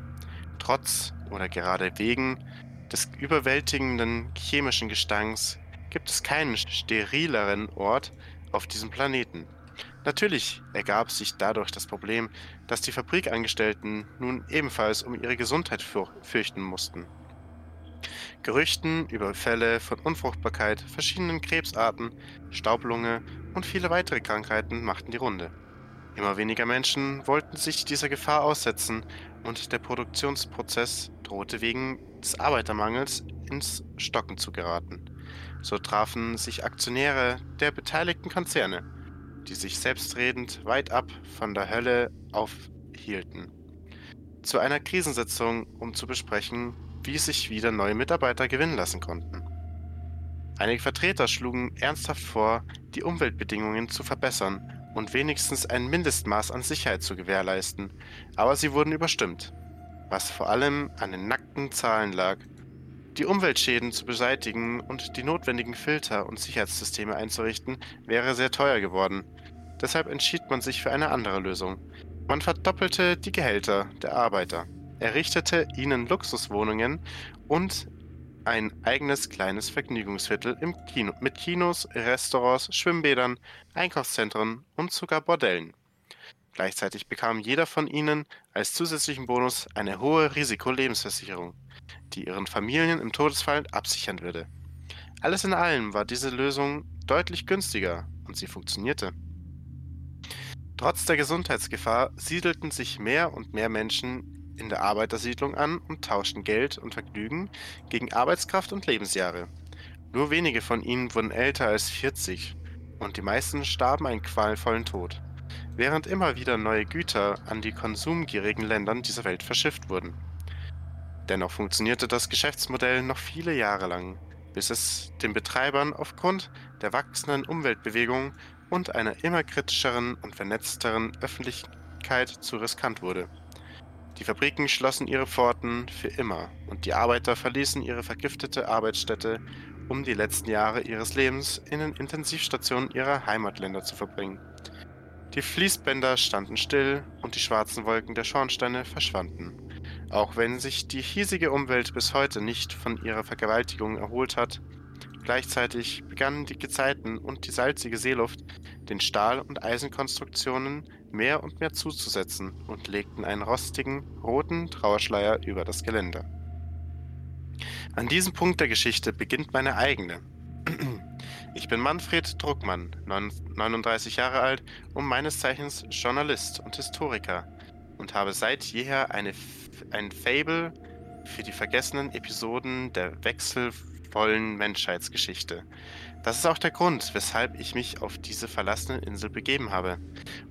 Trotz oder gerade wegen des überwältigenden chemischen Gestanks gibt es keinen sterileren Ort auf diesem Planeten. Natürlich ergab sich dadurch das Problem, dass die Fabrikangestellten nun ebenfalls um ihre Gesundheit für fürchten mussten. Gerüchten über Fälle von Unfruchtbarkeit, verschiedenen Krebsarten, Staublunge und viele weitere Krankheiten machten die Runde. Immer weniger Menschen wollten sich dieser Gefahr aussetzen und der Produktionsprozess drohte wegen des Arbeitermangels ins Stocken zu geraten. So trafen sich Aktionäre der beteiligten Konzerne, die sich selbstredend weit ab von der Hölle aufhielten, zu einer Krisensitzung, um zu besprechen, wie sich wieder neue Mitarbeiter gewinnen lassen konnten. Einige Vertreter schlugen ernsthaft vor, die Umweltbedingungen zu verbessern und wenigstens ein Mindestmaß an Sicherheit zu gewährleisten, aber sie wurden überstimmt, was vor allem an den nackten Zahlen lag. Die Umweltschäden zu beseitigen und die notwendigen Filter und Sicherheitssysteme einzurichten, wäre sehr teuer geworden. Deshalb entschied man sich für eine andere Lösung. Man verdoppelte die Gehälter der Arbeiter, errichtete ihnen Luxuswohnungen und ein eigenes kleines Vergnügungsviertel im Kino mit Kinos, Restaurants, Schwimmbädern, Einkaufszentren und sogar Bordellen. Gleichzeitig bekam jeder von ihnen als zusätzlichen Bonus eine hohe Risikolebensversicherung, die ihren Familien im Todesfall absichern würde. Alles in allem war diese Lösung deutlich günstiger und sie funktionierte. Trotz der Gesundheitsgefahr siedelten sich mehr und mehr Menschen in der Arbeitersiedlung an und tauschten Geld und Vergnügen gegen Arbeitskraft und Lebensjahre. Nur wenige von ihnen wurden älter als 40 und die meisten starben einen qualvollen Tod, während immer wieder neue Güter an die konsumgierigen Ländern dieser Welt verschifft wurden. Dennoch funktionierte das Geschäftsmodell noch viele Jahre lang, bis es den Betreibern aufgrund der wachsenden Umweltbewegung und einer immer kritischeren und vernetzteren Öffentlichkeit zu riskant wurde. Die Fabriken schlossen ihre Pforten für immer und die Arbeiter verließen ihre vergiftete Arbeitsstätte, um die letzten Jahre ihres Lebens in den Intensivstationen ihrer Heimatländer zu verbringen. Die Fließbänder standen still und die schwarzen Wolken der Schornsteine verschwanden. Auch wenn sich die hiesige Umwelt bis heute nicht von ihrer Vergewaltigung erholt hat, gleichzeitig begannen die Gezeiten und die salzige Seeluft den Stahl- und Eisenkonstruktionen mehr und mehr zuzusetzen und legten einen rostigen, roten Trauerschleier über das Gelände. An diesem Punkt der Geschichte beginnt meine eigene. [CLEARS THROAT] Ich bin Manfred Druckmann, 39 Jahre alt und meines Zeichens Journalist und Historiker und habe seit jeher eine, ein Fable für die vergessenen Episoden der wechselvollen Menschheitsgeschichte. Das ist auch der Grund, weshalb ich mich auf diese verlassene Insel begeben habe,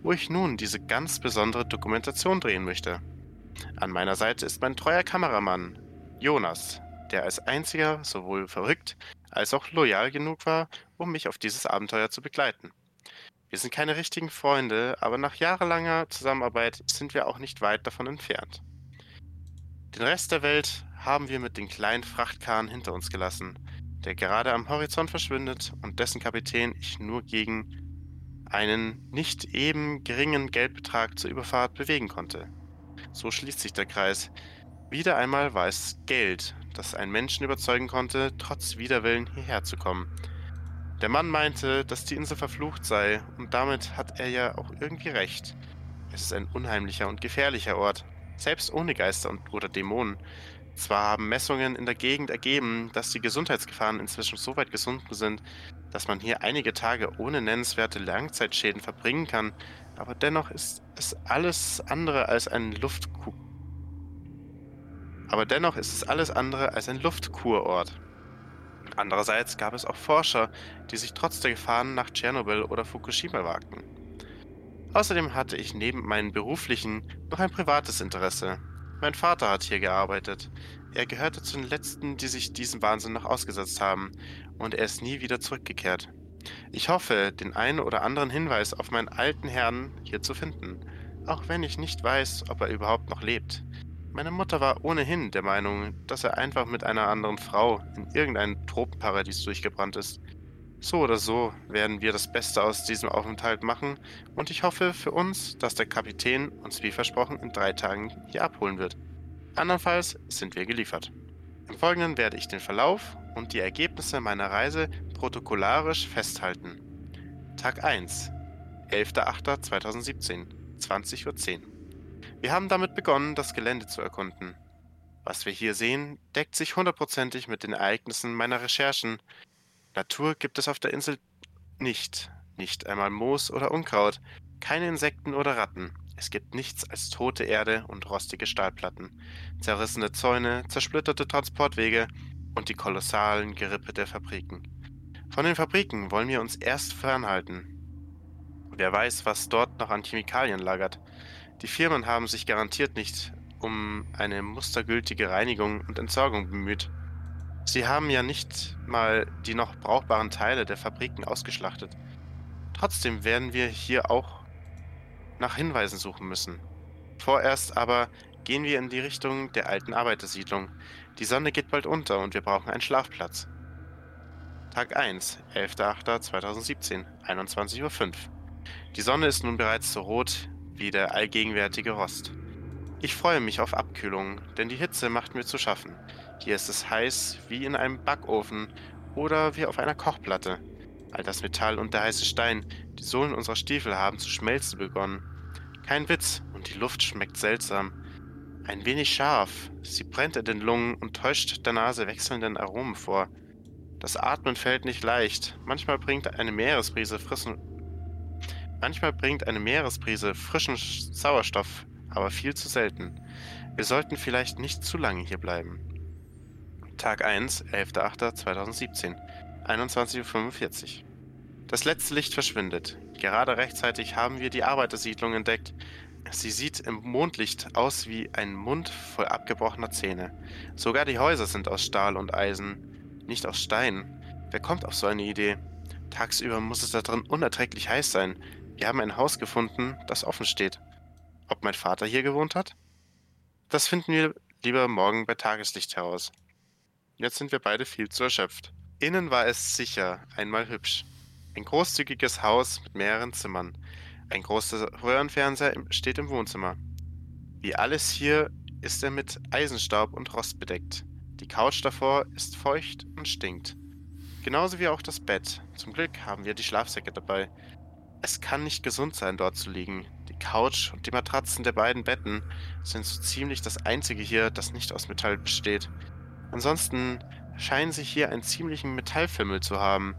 wo ich nun diese ganz besondere Dokumentation drehen möchte. An meiner Seite ist mein treuer Kameramann, Jonas, der als einziger sowohl verrückt als auch loyal genug war, um mich auf dieses Abenteuer zu begleiten. Wir sind keine richtigen Freunde, aber nach jahrelanger Zusammenarbeit sind wir auch nicht weit davon entfernt. Den Rest der Welt haben wir mit den kleinen Frachtkahn hinter uns gelassen, der gerade am Horizont verschwindet und dessen Kapitän ich nur gegen einen nicht eben geringen Geldbetrag zur Überfahrt bewegen konnte. So schließt sich der Kreis. Wieder einmal war es Geld, das einen Menschen überzeugen konnte, trotz Widerwillen hierher zu kommen. Der Mann meinte, dass die Insel verflucht sei, und damit hat er ja auch irgendwie recht. Es ist ein unheimlicher und gefährlicher Ort, selbst ohne Geister und, oder Dämonen. Zwar haben Messungen in der Gegend ergeben, dass die Gesundheitsgefahren inzwischen so weit gesunken sind, dass man hier einige Tage ohne nennenswerte Langzeitschäden verbringen kann, aber dennoch ist es alles andere als ein Luftku aber dennoch ist es alles andere als ein Luftkurort. Andererseits gab es auch Forscher, die sich trotz der Gefahren nach Tschernobyl oder Fukushima wagten. Außerdem hatte ich neben meinem beruflichen noch ein privates Interesse. Mein Vater hat hier gearbeitet. Er gehörte zu den letzten, die sich diesem Wahnsinn noch ausgesetzt haben, und er ist nie wieder zurückgekehrt. Ich hoffe, den einen oder anderen Hinweis auf meinen alten Herrn hier zu finden, auch wenn ich nicht weiß, ob er überhaupt noch lebt. Meine Mutter war ohnehin der Meinung, dass er einfach mit einer anderen Frau in irgendein Tropenparadies durchgebrannt ist. So oder so werden wir das Beste aus diesem Aufenthalt machen und ich hoffe für uns, dass der Kapitän uns wie versprochen in drei Tagen hier abholen wird. Andernfalls sind wir geliefert. Im Folgenden werde ich den Verlauf und die Ergebnisse meiner Reise protokollarisch festhalten. Tag 1, 11.08.2017, 20.10 Uhr. Wir haben damit begonnen, das Gelände zu erkunden. Was wir hier sehen, deckt sich hundertprozentig mit den Ereignissen meiner Recherchen Natur gibt es auf der Insel nicht. Nicht einmal Moos oder Unkraut, keine Insekten oder Ratten. Es gibt nichts als tote Erde und rostige Stahlplatten, zerrissene Zäune, zersplitterte Transportwege und die kolossalen Gerippe der Fabriken. Von den Fabriken wollen wir uns erst fernhalten. Wer weiß, was dort noch an Chemikalien lagert. Die Firmen haben sich garantiert nicht um eine mustergültige Reinigung und Entsorgung bemüht. Sie haben ja nicht mal die noch brauchbaren Teile der Fabriken ausgeschlachtet. Trotzdem werden wir hier auch nach Hinweisen suchen müssen. Vorerst aber gehen wir in die Richtung der alten Arbeitersiedlung. Die Sonne geht bald unter und wir brauchen einen Schlafplatz. Tag 1, 11.08.2017, 21.05 Uhr. Die Sonne ist nun bereits so rot wie der allgegenwärtige Rost. Ich freue mich auf Abkühlung, denn die Hitze macht mir zu schaffen. Hier ist es heiß wie in einem Backofen oder wie auf einer Kochplatte. All das Metall und der heiße Stein, die Sohlen unserer Stiefel haben zu schmelzen begonnen. Kein Witz, und die Luft schmeckt seltsam. Ein wenig scharf, sie brennt in den Lungen und täuscht der Nase wechselnden Aromen vor. Das Atmen fällt nicht leicht, manchmal bringt eine Meeresbrise frischen, manchmal bringt eine Meeresbrise frischen Sauerstoff, aber viel zu selten. Wir sollten vielleicht nicht zu lange hier bleiben. Tag 1, 11.08.2017, 21.45 Uhr. Das letzte Licht verschwindet. Gerade rechtzeitig haben wir die Arbeitersiedlung entdeckt. Sie sieht im Mondlicht aus wie ein Mund voll abgebrochener Zähne. Sogar die Häuser sind aus Stahl und Eisen, nicht aus Stein. Wer kommt auf so eine Idee? Tagsüber muss es da drin unerträglich heiß sein. Wir haben ein Haus gefunden, das offen steht. Ob mein Vater hier gewohnt hat? Das finden wir lieber morgen bei Tageslicht heraus. Jetzt sind wir beide viel zu erschöpft. Innen war es sicher einmal hübsch. Ein großzügiges Haus mit mehreren Zimmern. Ein großer Röhrenfernseher steht im Wohnzimmer. Wie alles hier ist er mit Eisenstaub und Rost bedeckt. Die Couch davor ist feucht und stinkt. Genauso wie auch das Bett. Zum Glück haben wir die Schlafsäcke dabei. Es kann nicht gesund sein, dort zu liegen. Die Couch und die Matratzen der beiden Betten sind so ziemlich das einzige hier, das nicht aus Metall besteht. Ansonsten scheinen sie hier einen ziemlichen Metallfimmel zu haben.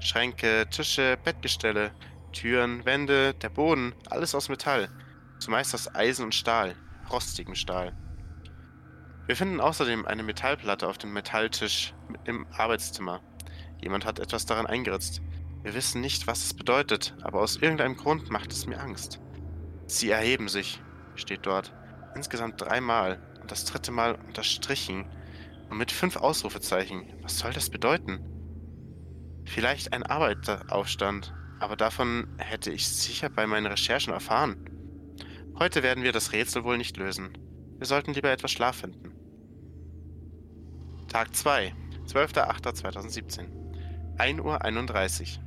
Schränke, Tische, Bettgestelle, Türen, Wände, der Boden, alles aus Metall. Zumeist aus Eisen und Stahl, rostigem Stahl. Wir finden außerdem eine Metallplatte auf dem Metalltisch im Arbeitszimmer. Jemand hat etwas daran eingeritzt. Wir wissen nicht, was es bedeutet, aber aus irgendeinem Grund macht es mir Angst. Sie erheben sich, steht dort. Insgesamt dreimal und das dritte Mal unterstrichen und mit fünf Ausrufezeichen. Was soll das bedeuten? Vielleicht ein Arbeiteraufstand, aber davon hätte ich sicher bei meinen Recherchen erfahren. Heute werden wir das Rätsel wohl nicht lösen. Wir sollten lieber etwas Schlaf finden. Tag 2, 12.08.2017. 1.31 Uhr.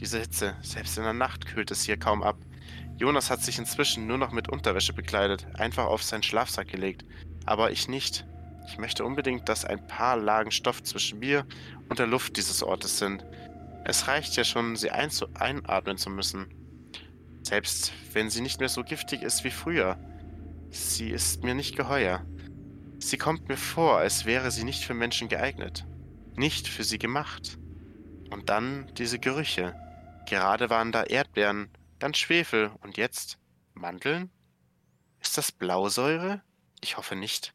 Diese Hitze, selbst in der Nacht kühlt es hier kaum ab. Jonas hat sich inzwischen nur noch mit Unterwäsche bekleidet, einfach auf seinen Schlafsack gelegt. Aber ich nicht. Ich möchte unbedingt, dass ein paar Lagen Stoff zwischen mir und der Luft dieses Ortes sind. Es reicht ja schon, sie einatmen zu müssen. Selbst wenn sie nicht mehr so giftig ist wie früher. Sie ist mir nicht geheuer. Sie kommt mir vor, als wäre sie nicht für Menschen geeignet. Nicht für sie gemacht. Und dann diese Gerüche. Gerade waren da Erdbeeren, dann Schwefel und jetzt Mandeln? Ist das Blausäure? Ich hoffe nicht.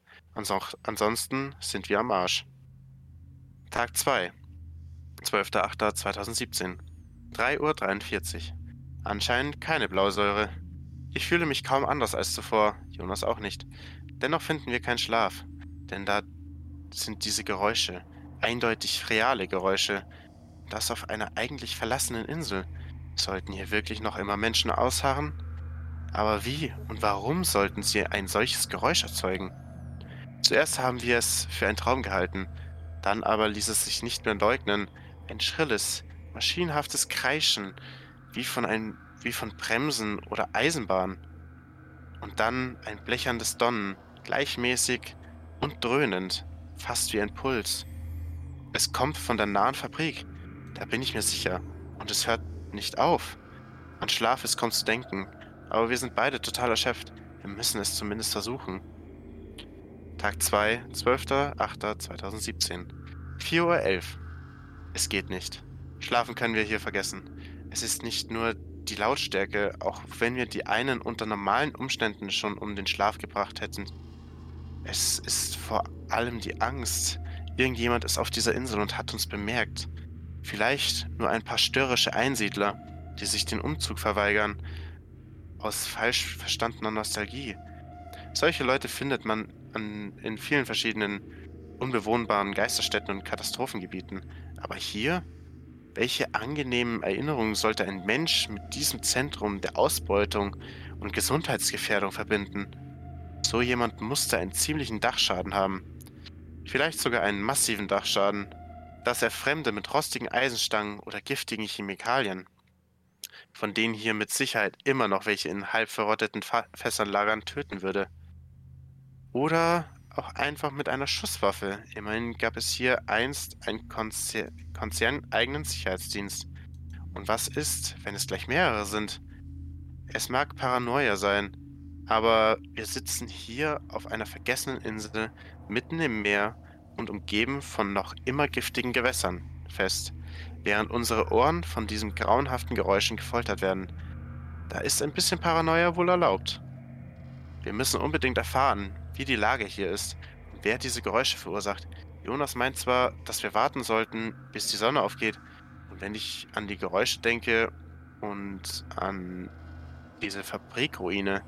Ansonsten sind wir am Arsch. Tag 2. 12.08.2017. 3.43 Uhr. Anscheinend keine Blausäure. Ich fühle mich kaum anders als zuvor, Jonas auch nicht. Dennoch finden wir keinen Schlaf, denn da sind diese Geräusche, eindeutig reale Geräusche. Das auf einer eigentlich verlassenen Insel. Sollten hier wirklich noch immer Menschen ausharren? Aber wie und warum sollten sie ein solches Geräusch erzeugen? Zuerst haben wir es für einen Traum gehalten, dann aber ließ es sich nicht mehr leugnen. Ein schrilles, maschinenhaftes Kreischen, wie von, ein, wie von Bremsen oder Eisenbahn. Und dann ein blecherndes Donnen, gleichmäßig und dröhnend, fast wie ein Puls. Es kommt von der nahen Fabrik, da bin ich mir sicher. Und es hört nicht auf. An Schlaf ist kaum zu denken, aber wir sind beide total erschöpft. Wir müssen es zumindest versuchen. Tag 2, 12.08.2017. 4.11 Uhr. Es geht nicht. Schlafen können wir hier vergessen. Es ist nicht nur die Lautstärke, auch wenn wir die einen unter normalen Umständen schon um den Schlaf gebracht hätten. Es ist vor allem die Angst. Irgendjemand ist auf dieser Insel und hat uns bemerkt. Vielleicht nur ein paar störrische Einsiedler, die sich den Umzug verweigern, aus falsch verstandener Nostalgie. Solche Leute findet man an, in vielen verschiedenen unbewohnbaren Geisterstädten und Katastrophengebieten. Aber hier? Welche angenehmen Erinnerungen sollte ein Mensch mit diesem Zentrum der Ausbeutung und Gesundheitsgefährdung verbinden? So jemand musste einen ziemlichen Dachschaden haben. Vielleicht sogar einen massiven Dachschaden, dass er Fremde mit rostigen Eisenstangen oder giftigen Chemikalien, von denen hier mit Sicherheit immer noch welche in halb verrotteten Fässern lagern, töten würde. Oder auch einfach mit einer Schusswaffe. Immerhin gab es hier einst einen Konzer konzerneigenen Sicherheitsdienst. Und was ist, wenn es gleich mehrere sind? Es mag Paranoia sein, aber wir sitzen hier auf einer vergessenen Insel mitten im Meer und umgeben von noch immer giftigen Gewässern fest, während unsere Ohren von diesen grauenhaften Geräuschen gefoltert werden. Da ist ein bisschen Paranoia wohl erlaubt. Wir müssen unbedingt erfahren, wie die Lage hier ist und wer diese Geräusche verursacht. Jonas meint zwar, dass wir warten sollten, bis die Sonne aufgeht, und wenn ich an die Geräusche denke und an diese Fabrikruine,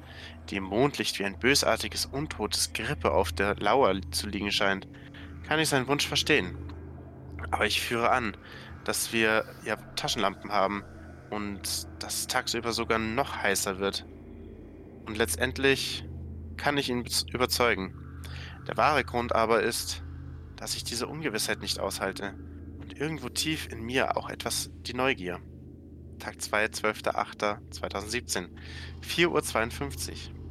die im Mondlicht wie ein bösartiges, untotes Grippe auf der Lauer zu liegen scheint, kann ich seinen Wunsch verstehen. Aber ich führe an, dass wir ja Taschenlampen haben und dass tagsüber sogar noch heißer wird. Und letztendlich kann ich ihn überzeugen. Der wahre Grund aber ist, dass ich diese Ungewissheit nicht aushalte und irgendwo tief in mir auch etwas die Neugier. Tag 2, 12.08.2017, 4.52 Uhr.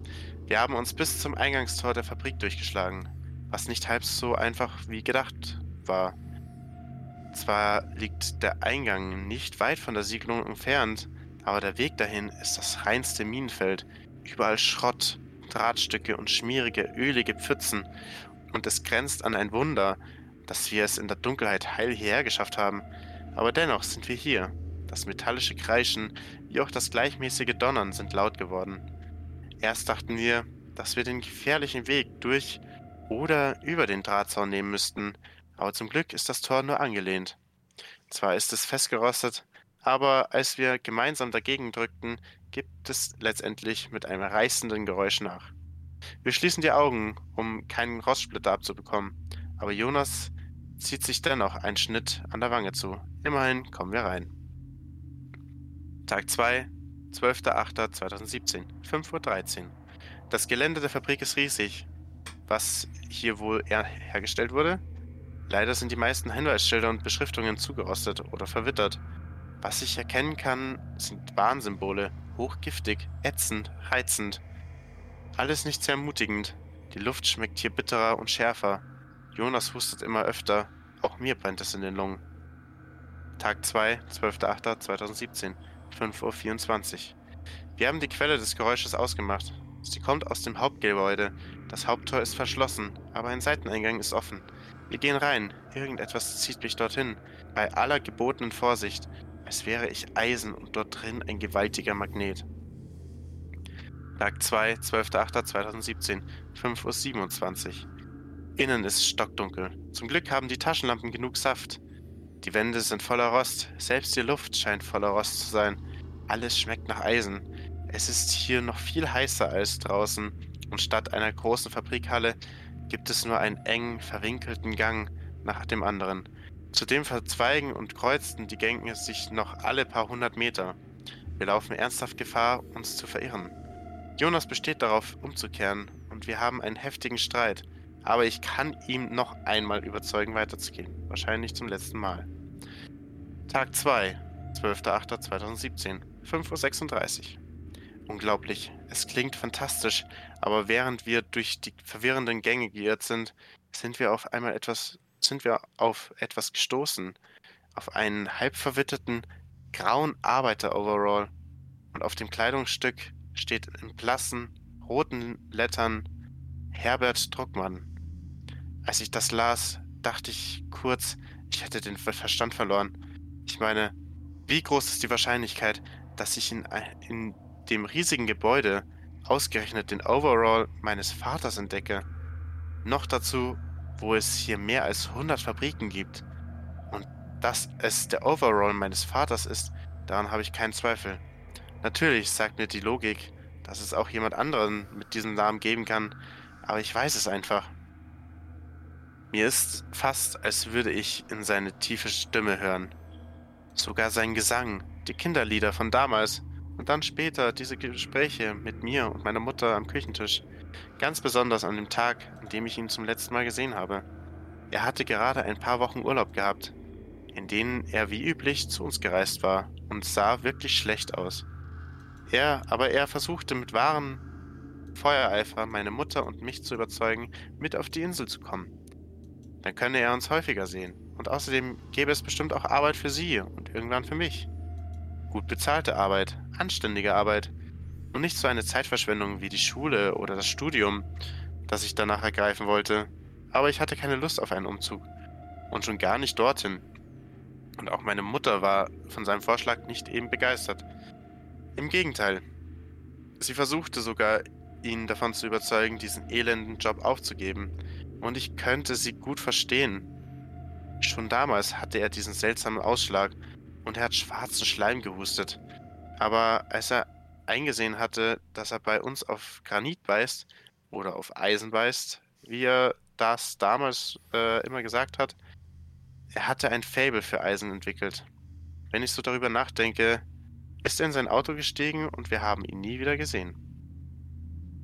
Wir haben uns bis zum Eingangstor der Fabrik durchgeschlagen, was nicht halb so einfach wie gedacht war. Zwar liegt der Eingang nicht weit von der Siedlung entfernt, aber der Weg dahin ist das reinste Minenfeld. Überall Schrott, Drahtstücke und schmierige, ölige Pfützen. Und es grenzt an ein Wunder, dass wir es in der Dunkelheit heil hierher geschafft haben. Aber dennoch sind wir hier. Das metallische Kreischen wie auch das gleichmäßige Donnern sind laut geworden. Erst dachten wir, dass wir den gefährlichen Weg durch oder über den Drahtzaun nehmen müssten, aber zum Glück ist das Tor nur angelehnt. Zwar ist es festgerostet, aber als wir gemeinsam dagegen drückten, gibt es letztendlich mit einem reißenden Geräusch nach. Wir schließen die Augen, um keinen Rostsplitter abzubekommen, aber Jonas zieht sich dennoch einen Schnitt an der Wange zu. Immerhin kommen wir rein. Tag 2, 12.08.2017, 5.13 Uhr. Das Gelände der Fabrik ist riesig. Was hier wohl hergestellt wurde? Leider sind die meisten Hinweisschilder und Beschriftungen zugerostet oder verwittert. Was ich erkennen kann, sind Warnsymbole, hochgiftig, ätzend, reizend. Alles nicht sehr ermutigend. Die Luft schmeckt hier bitterer und schärfer. Jonas hustet immer öfter. Auch mir brennt es in den Lungen. Tag 2, 12.08.2017. 5.24 Uhr. Wir haben die Quelle des Geräusches ausgemacht. Sie kommt aus dem Hauptgebäude. Das Haupttor ist verschlossen, aber ein Seiteneingang ist offen. Wir gehen rein. Irgendetwas zieht mich dorthin. Bei aller gebotenen Vorsicht, als wäre ich Eisen und dort drin ein gewaltiger Magnet. Tag 2, 12.08.2017, 5.27 Uhr. Innen ist stockdunkel. Zum Glück haben die Taschenlampen genug Saft. Die Wände sind voller Rost, selbst die Luft scheint voller Rost zu sein. Alles schmeckt nach Eisen. Es ist hier noch viel heißer als draußen und statt einer großen Fabrikhalle gibt es nur einen engen, verwinkelten Gang nach dem anderen. Zudem verzweigen und kreuzten die Gänge sich noch alle paar hundert Meter. Wir laufen ernsthaft Gefahr, uns zu verirren. Jonas besteht darauf, umzukehren, und wir haben einen heftigen Streit. Aber ich kann ihm noch einmal überzeugen, weiterzugehen. Wahrscheinlich zum letzten Mal. Tag 2, 12.08.2017, 5.36 Uhr. Unglaublich. Es klingt fantastisch, aber während wir durch die verwirrenden Gänge geirrt sind, sind wir auf einmal etwas, sind wir auf etwas gestoßen. Auf einen halb verwitterten, grauen Arbeiter-Overall. Und auf dem Kleidungsstück steht in blassen, roten Lettern Herbert Druckmann. Als ich das las, dachte ich kurz, ich hätte den Verstand verloren. Ich meine, wie groß ist die Wahrscheinlichkeit, dass ich in, in dem riesigen Gebäude ausgerechnet den Overall meines Vaters entdecke? Noch dazu, wo es hier mehr als 100 Fabriken gibt. Und dass es der Overall meines Vaters ist, daran habe ich keinen Zweifel. Natürlich sagt mir die Logik, dass es auch jemand anderen mit diesem Namen geben kann, aber ich weiß es einfach. Mir ist fast, als würde ich in seine tiefe Stimme hören. Sogar sein Gesang, die Kinderlieder von damals und dann später diese Gespräche mit mir und meiner Mutter am Küchentisch. Ganz besonders an dem Tag, an dem ich ihn zum letzten Mal gesehen habe. Er hatte gerade ein paar Wochen Urlaub gehabt, in denen er wie üblich zu uns gereist war und sah wirklich schlecht aus. Er, aber er versuchte mit wahrem Feuereifer meine Mutter und mich zu überzeugen, mit auf die Insel zu kommen. Dann könne er uns häufiger sehen. Und außerdem gäbe es bestimmt auch Arbeit für sie und irgendwann für mich. Gut bezahlte Arbeit, anständige Arbeit. Und nicht so eine Zeitverschwendung wie die Schule oder das Studium, das ich danach ergreifen wollte. Aber ich hatte keine Lust auf einen Umzug. Und schon gar nicht dorthin. Und auch meine Mutter war von seinem Vorschlag nicht eben begeistert. Im Gegenteil. Sie versuchte sogar, ihn davon zu überzeugen, diesen elenden Job aufzugeben und ich könnte sie gut verstehen. Schon damals hatte er diesen seltsamen Ausschlag und er hat schwarzen Schleim gehustet. Aber als er eingesehen hatte, dass er bei uns auf Granit beißt oder auf Eisen beißt, wie er das damals äh, immer gesagt hat, er hatte ein Fable für Eisen entwickelt. Wenn ich so darüber nachdenke, ist er in sein Auto gestiegen und wir haben ihn nie wieder gesehen.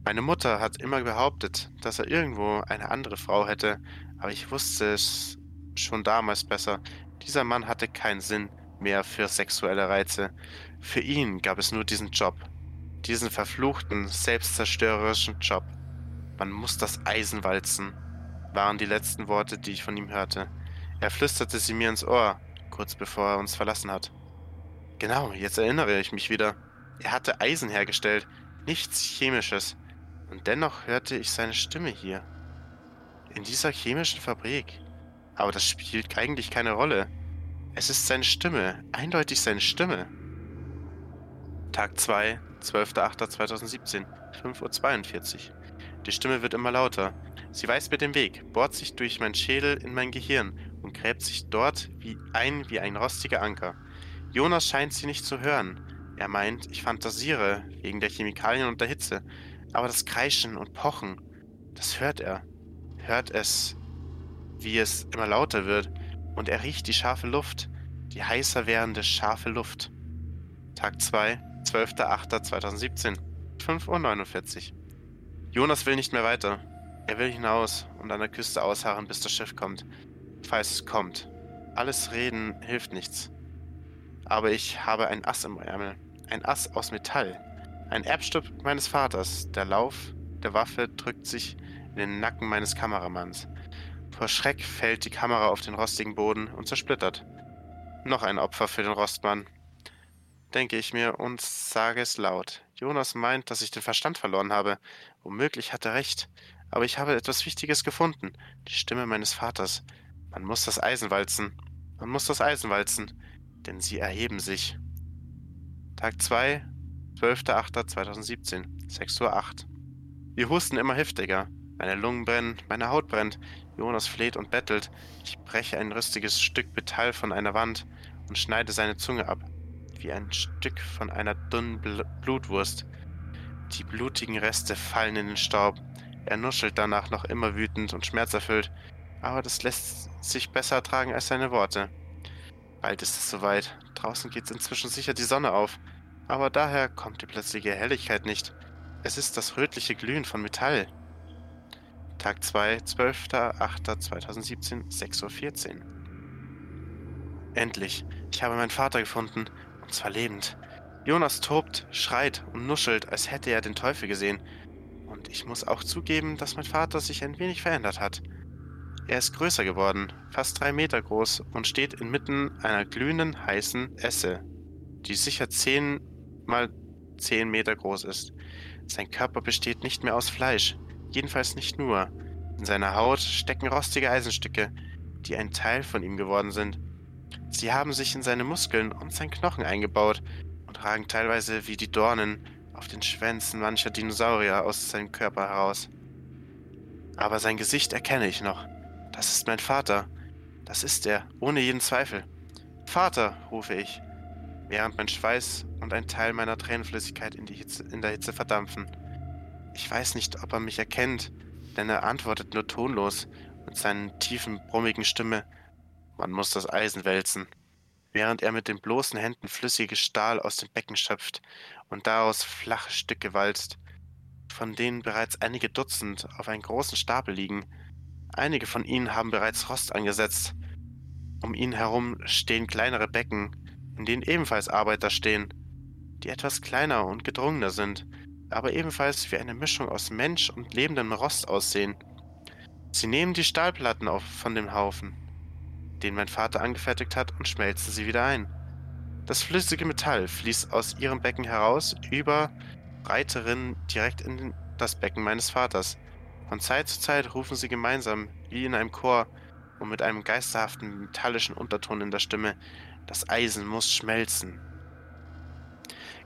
Meine Mutter hat immer behauptet, dass er irgendwo eine andere Frau hätte, aber ich wusste es schon damals besser. Dieser Mann hatte keinen Sinn mehr für sexuelle Reize. Für ihn gab es nur diesen Job. Diesen verfluchten, selbstzerstörerischen Job. Man muss das Eisen walzen, waren die letzten Worte, die ich von ihm hörte. Er flüsterte sie mir ins Ohr, kurz bevor er uns verlassen hat. Genau, jetzt erinnere ich mich wieder. Er hatte Eisen hergestellt, nichts Chemisches. Und dennoch hörte ich seine Stimme hier. In dieser chemischen Fabrik. Aber das spielt eigentlich keine Rolle. Es ist seine Stimme, eindeutig seine Stimme. Tag 2, 12.08.2017, 5.42 Uhr. Die Stimme wird immer lauter. Sie weist mir den Weg, bohrt sich durch meinen Schädel in mein Gehirn und gräbt sich dort wie ein wie ein rostiger Anker. Jonas scheint sie nicht zu hören. Er meint, ich fantasiere wegen der Chemikalien und der Hitze. Aber das Kreischen und Pochen, das hört er. Hört es, wie es immer lauter wird. Und er riecht die scharfe Luft, die heißer werdende scharfe Luft. Tag 2, 12.08.2017, 5.49 Uhr. Jonas will nicht mehr weiter. Er will hinaus und an der Küste ausharren, bis das Schiff kommt. Falls es kommt. Alles reden hilft nichts. Aber ich habe ein Ass im Ärmel. Ein Ass aus Metall. Ein Erbstück meines Vaters. Der Lauf der Waffe drückt sich in den Nacken meines Kameramanns. Vor Schreck fällt die Kamera auf den rostigen Boden und zersplittert. Noch ein Opfer für den Rostmann, denke ich mir und sage es laut. Jonas meint, dass ich den Verstand verloren habe. Womöglich hat er recht. Aber ich habe etwas Wichtiges gefunden. Die Stimme meines Vaters. Man muss das Eisen walzen. Man muss das Eisen walzen. Denn sie erheben sich. Tag 2, 12.08.2017, 6.08 Uhr. Wir husten immer heftiger. Meine Lungen brennen, meine Haut brennt. Jonas fleht und bettelt. Ich breche ein rüstiges Stück Metall von einer Wand und schneide seine Zunge ab wie ein Stück von einer dünnen Bl Blutwurst. Die blutigen Reste fallen in den Staub. Er nuschelt danach noch immer wütend und schmerzerfüllt, aber das lässt sich besser tragen als seine Worte. Bald ist es soweit. Draußen geht inzwischen sicher die Sonne auf. Aber daher kommt die plötzliche Helligkeit nicht. Es ist das rötliche Glühen von Metall. Tag 2, 12.08.2017, 6.14 Uhr. Endlich, ich habe meinen Vater gefunden und zwar lebend. Jonas tobt, schreit und nuschelt, als hätte er den Teufel gesehen. Und ich muss auch zugeben, dass mein Vater sich ein wenig verändert hat. Er ist größer geworden, fast drei Meter groß und steht inmitten einer glühenden, heißen Esse, die sicher zehn mal zehn Meter groß ist. Sein Körper besteht nicht mehr aus Fleisch, jedenfalls nicht nur. In seiner Haut stecken rostige Eisenstücke, die ein Teil von ihm geworden sind. Sie haben sich in seine Muskeln und seinen Knochen eingebaut und ragen teilweise wie die Dornen auf den Schwänzen mancher Dinosaurier aus seinem Körper heraus. Aber sein Gesicht erkenne ich noch. Das ist mein Vater. Das ist er, ohne jeden Zweifel. Vater, rufe ich, während mein Schweiß und ein Teil meiner Tränenflüssigkeit in, Hitze, in der Hitze verdampfen. Ich weiß nicht, ob er mich erkennt, denn er antwortet nur tonlos mit seiner tiefen, brummigen Stimme man muss das Eisen wälzen, während er mit den bloßen Händen flüssiges Stahl aus dem Becken schöpft und daraus flache Stücke walzt, von denen bereits einige Dutzend auf einem großen Stapel liegen. Einige von ihnen haben bereits Rost angesetzt. Um ihn herum stehen kleinere Becken, in denen ebenfalls Arbeiter stehen, die etwas kleiner und gedrungener sind, aber ebenfalls wie eine Mischung aus Mensch und lebendem Rost aussehen. Sie nehmen die Stahlplatten auf von dem Haufen den mein Vater angefertigt hat, und schmelzen sie wieder ein. Das flüssige Metall fließt aus ihrem Becken heraus über breite Rinnen direkt in das Becken meines Vaters. Von Zeit zu Zeit rufen sie gemeinsam, wie in einem Chor, und mit einem geisterhaften metallischen Unterton in der Stimme, das Eisen muss schmelzen.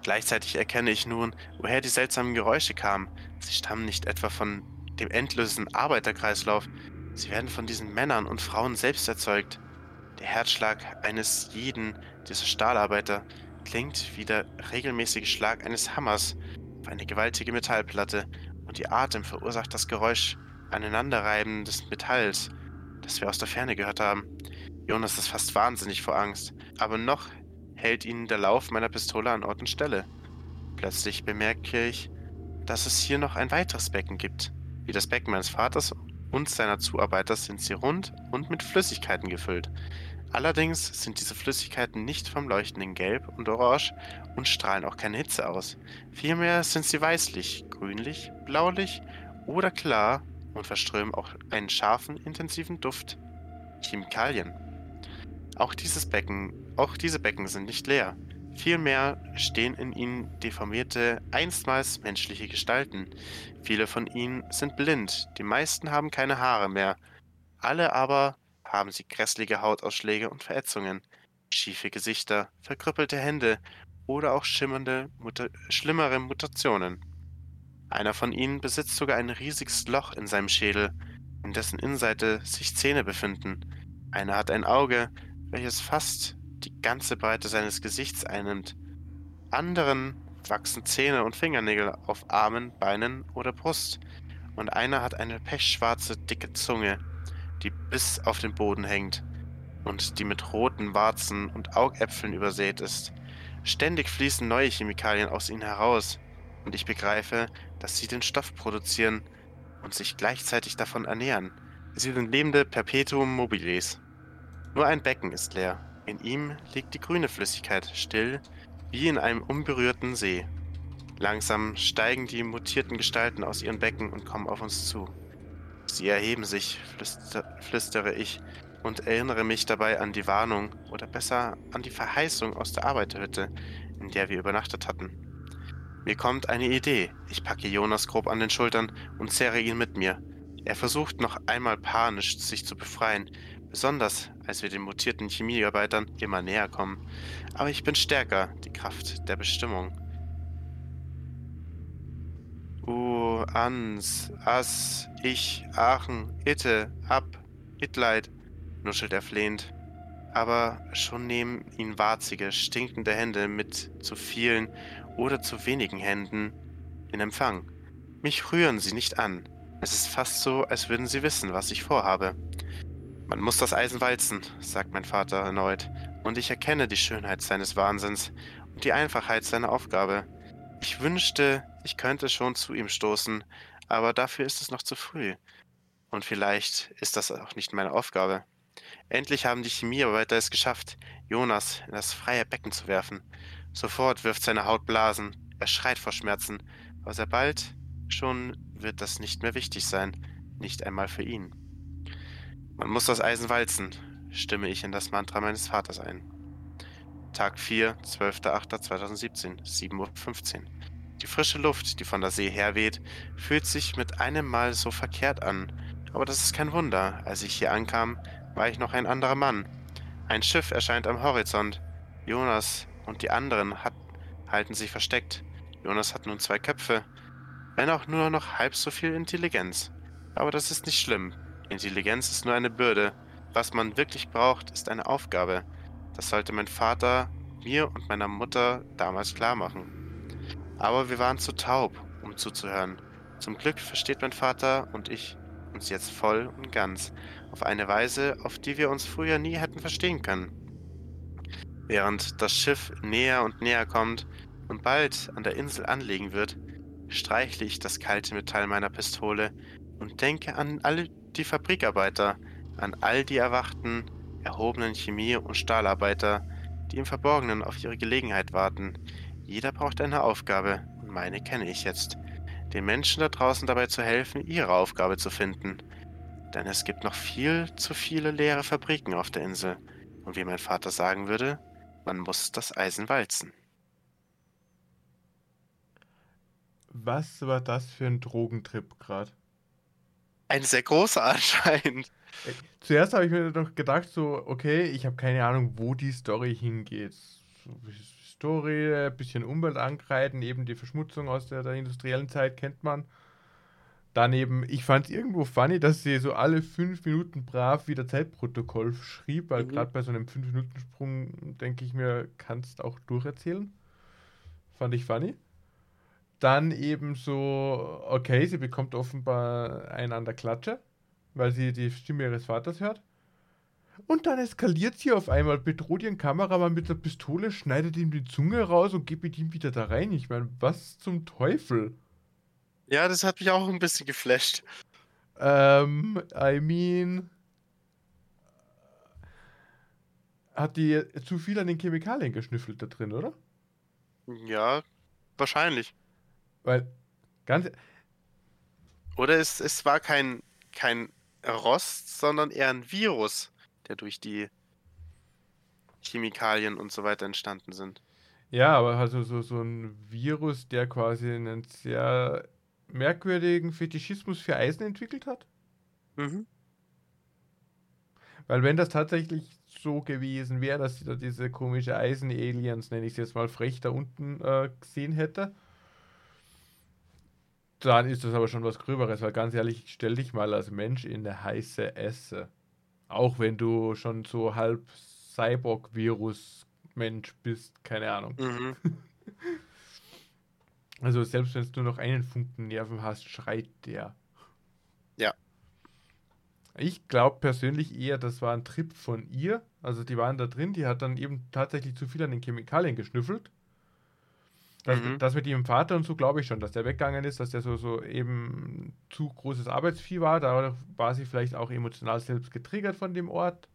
Gleichzeitig erkenne ich nun, woher die seltsamen Geräusche kamen. Sie stammen nicht etwa von dem endlosen Arbeiterkreislauf, sie werden von diesen Männern und Frauen selbst erzeugt. Der Herzschlag eines jeden dieser Stahlarbeiter klingt wie der regelmäßige Schlag eines Hammers auf eine gewaltige Metallplatte und ihr Atem verursacht das Geräusch Aneinanderreiben des Metalls, das wir aus der Ferne gehört haben. Jonas ist fast wahnsinnig vor Angst, aber noch hält ihn der Lauf meiner Pistole an Ort und Stelle. Plötzlich bemerke ich, dass es hier noch ein weiteres Becken gibt. Wie das Becken meines Vaters und seiner Zuarbeiter sind sie rund und mit Flüssigkeiten gefüllt. Allerdings sind diese Flüssigkeiten nicht vom leuchtenden Gelb und Orange und strahlen auch keine Hitze aus. Vielmehr sind sie weißlich, grünlich, blaulich oder klar und verströmen auch einen scharfen, intensiven Duft. Chemikalien. Auch dieses Becken, auch diese Becken sind nicht leer. Vielmehr stehen in ihnen deformierte, einstmals menschliche Gestalten. Viele von ihnen sind blind, die meisten haben keine Haare mehr. Alle aber haben sie grässliche Hautausschläge und Verätzungen, schiefe Gesichter, verkrüppelte Hände oder auch schimmernde, muta schlimmere Mutationen. Einer von ihnen besitzt sogar ein riesiges Loch in seinem Schädel, in dessen Innenseite sich Zähne befinden. Einer hat ein Auge, welches fast die ganze Breite seines Gesichts einnimmt. Anderen wachsen Zähne und Fingernägel auf Armen, Beinen oder Brust. Und einer hat eine pechschwarze, dicke Zunge, die bis auf den Boden hängt und die mit roten Warzen und Augäpfeln übersät ist. Ständig fließen neue Chemikalien aus ihnen heraus, und ich begreife, dass sie den Stoff produzieren und sich gleichzeitig davon ernähren. Sie sind lebende Perpetuum mobiles. Nur ein Becken ist leer. In ihm liegt die grüne Flüssigkeit still, wie in einem unberührten See. Langsam steigen die mutierten Gestalten aus ihren Becken und kommen auf uns zu. Sie erheben sich, flüster, flüstere ich, und erinnere mich dabei an die Warnung oder besser an die Verheißung aus der Arbeiterhütte, in der wir übernachtet hatten. Mir kommt eine Idee. Ich packe Jonas grob an den Schultern und zerre ihn mit mir. Er versucht noch einmal panisch, sich zu befreien, besonders als wir den mutierten Chemiearbeitern immer näher kommen. Aber ich bin stärker, die Kraft der Bestimmung. U, Ans, As, Ich, Aachen, Itte, Ab, Itleid, nuschelt er flehend. Aber schon nehmen ihn warzige, stinkende Hände mit zu vielen oder zu wenigen Händen in Empfang. Mich rühren sie nicht an. Es ist fast so, als würden sie wissen, was ich vorhabe. Man muss das Eisen walzen, sagt mein Vater erneut, und ich erkenne die Schönheit seines Wahnsinns und die Einfachheit seiner Aufgabe. Ich wünschte, ich könnte schon zu ihm stoßen, aber dafür ist es noch zu früh. Und vielleicht ist das auch nicht meine Aufgabe. Endlich haben die Chemiearbeiter es geschafft, Jonas in das freie Becken zu werfen. Sofort wirft seine Haut Blasen. Er schreit vor Schmerzen, aber sehr bald schon wird das nicht mehr wichtig sein, nicht einmal für ihn. Man muss das Eisen walzen, stimme ich in das Mantra meines Vaters ein. Tag 4, 12.08.2017, 7.15 Uhr. Die frische Luft, die von der See herweht, fühlt sich mit einem Mal so verkehrt an. Aber das ist kein Wunder. Als ich hier ankam, war ich noch ein anderer Mann. Ein Schiff erscheint am Horizont. Jonas und die anderen hat, halten sich versteckt. Jonas hat nun zwei Köpfe, wenn auch nur noch halb so viel Intelligenz. Aber das ist nicht schlimm. Intelligenz ist nur eine Bürde. Was man wirklich braucht, ist eine Aufgabe. Das sollte mein Vater mir und meiner Mutter damals klar machen. Aber wir waren zu taub, um zuzuhören. Zum Glück versteht mein Vater und ich uns jetzt voll und ganz, auf eine Weise, auf die wir uns früher nie hätten verstehen können. Während das Schiff näher und näher kommt und bald an der Insel anlegen wird, streichle ich das kalte Metall meiner Pistole und denke an all die Fabrikarbeiter, an all die erwachten, erhobenen Chemie- und Stahlarbeiter, die im Verborgenen auf ihre Gelegenheit warten. Jeder braucht eine Aufgabe und meine kenne ich jetzt. Den Menschen da draußen dabei zu helfen, ihre Aufgabe zu finden. Denn es gibt noch viel zu viele leere Fabriken auf der Insel. Und wie mein Vater sagen würde, man muss das Eisen walzen. Was war das für ein Drogentrip gerade? Ein sehr großer [LAUGHS] anscheinend. Zuerst habe ich mir doch gedacht, so, okay, ich habe keine Ahnung, wo die Story hingeht. So, Story, ein bisschen Umwelt angreifen, eben die Verschmutzung aus der, der industriellen Zeit kennt man. Daneben, ich fand es irgendwo funny, dass sie so alle fünf Minuten brav wieder Zeitprotokoll schrieb, weil Mhm. gerade bei so einem 5-Minuten-Sprung denke ich mir, kannst auch durcherzählen. Fand ich funny. Dann eben so, okay, sie bekommt offenbar einen an der Klatsche, weil sie die Stimme ihres Vaters hört. Und dann eskaliert sie auf einmal, bedroht ihren Kameramann mit einer Pistole, schneidet ihm die Zunge raus und geht mit ihm wieder da rein. Ich meine, was zum Teufel? Ja, das hat mich auch ein bisschen geflasht. Ähm, I mean. Hat die zu viel an den Chemikalien geschnüffelt da drin, oder? Ja, wahrscheinlich. Weil, ganz. Oder es, es war kein, kein Rost, sondern eher ein Virus, der durch die Chemikalien und so weiter entstanden sind. Ja, aber also so, so ein Virus, der quasi einen sehr merkwürdigen Fetischismus für Eisen entwickelt hat. Mhm. Weil wenn das tatsächlich so gewesen wäre, dass sie da diese komische Eisen-Aliens, nenne ich es jetzt mal frech, da unten äh, gesehen hätte, dann ist das aber schon was Gröberes, weil ganz ehrlich, stell dich mal als Mensch in eine heiße Esse. Auch wenn du schon so halb Cyborg-Virus-Mensch bist, keine Ahnung. Mhm. [LAUGHS] Also selbst wenn du noch einen Funken Nerven hast, schreit der. Ja. Ich glaube persönlich eher, das war ein Trip von ihr. Also die waren da drin, die hat dann eben tatsächlich zu viel an den Chemikalien geschnüffelt. Das, Mhm. das mit ihrem Vater und so glaube ich schon, dass der weggegangen ist, dass der so, so eben zu großes Arbeitsvieh war. Da war sie vielleicht auch emotional selbst getriggert von dem Ort.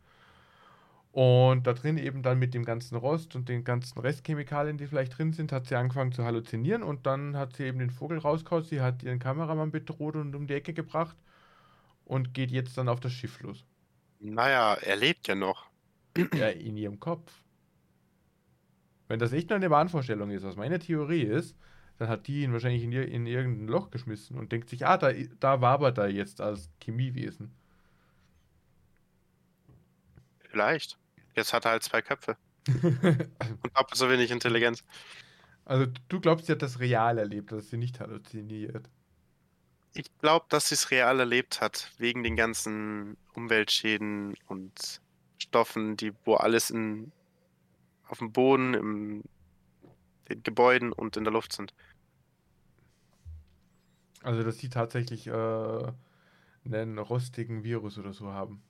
Und da drin eben dann mit dem ganzen Rost und den ganzen Restchemikalien, die vielleicht drin sind, hat sie angefangen zu halluzinieren und dann hat sie eben den Vogel rausgehauen. Sie hat ihren Kameramann bedroht und um die Ecke gebracht und geht jetzt dann auf das Schiff los. Naja, er lebt ja noch. Ja, in ihrem Kopf. Wenn das echt nur eine Wahnvorstellung ist, was meine Theorie ist, dann hat die ihn wahrscheinlich in, in irgendein Loch geschmissen und denkt sich, ah, da, da war aber da jetzt als Chemiewesen. Vielleicht. Jetzt hat er halt zwei Köpfe. [LAUGHS] Und doppelt so wenig Intelligenz. Also du glaubst, sie hat das real erlebt, dass sie nicht halluziniert. Ich glaube, dass sie es real erlebt hat, wegen den ganzen Umweltschäden und Stoffen, die, wo alles in, auf dem Boden, im, den Gebäuden und in der Luft sind. Also dass sie tatsächlich äh, einen rostigen Virus oder so haben.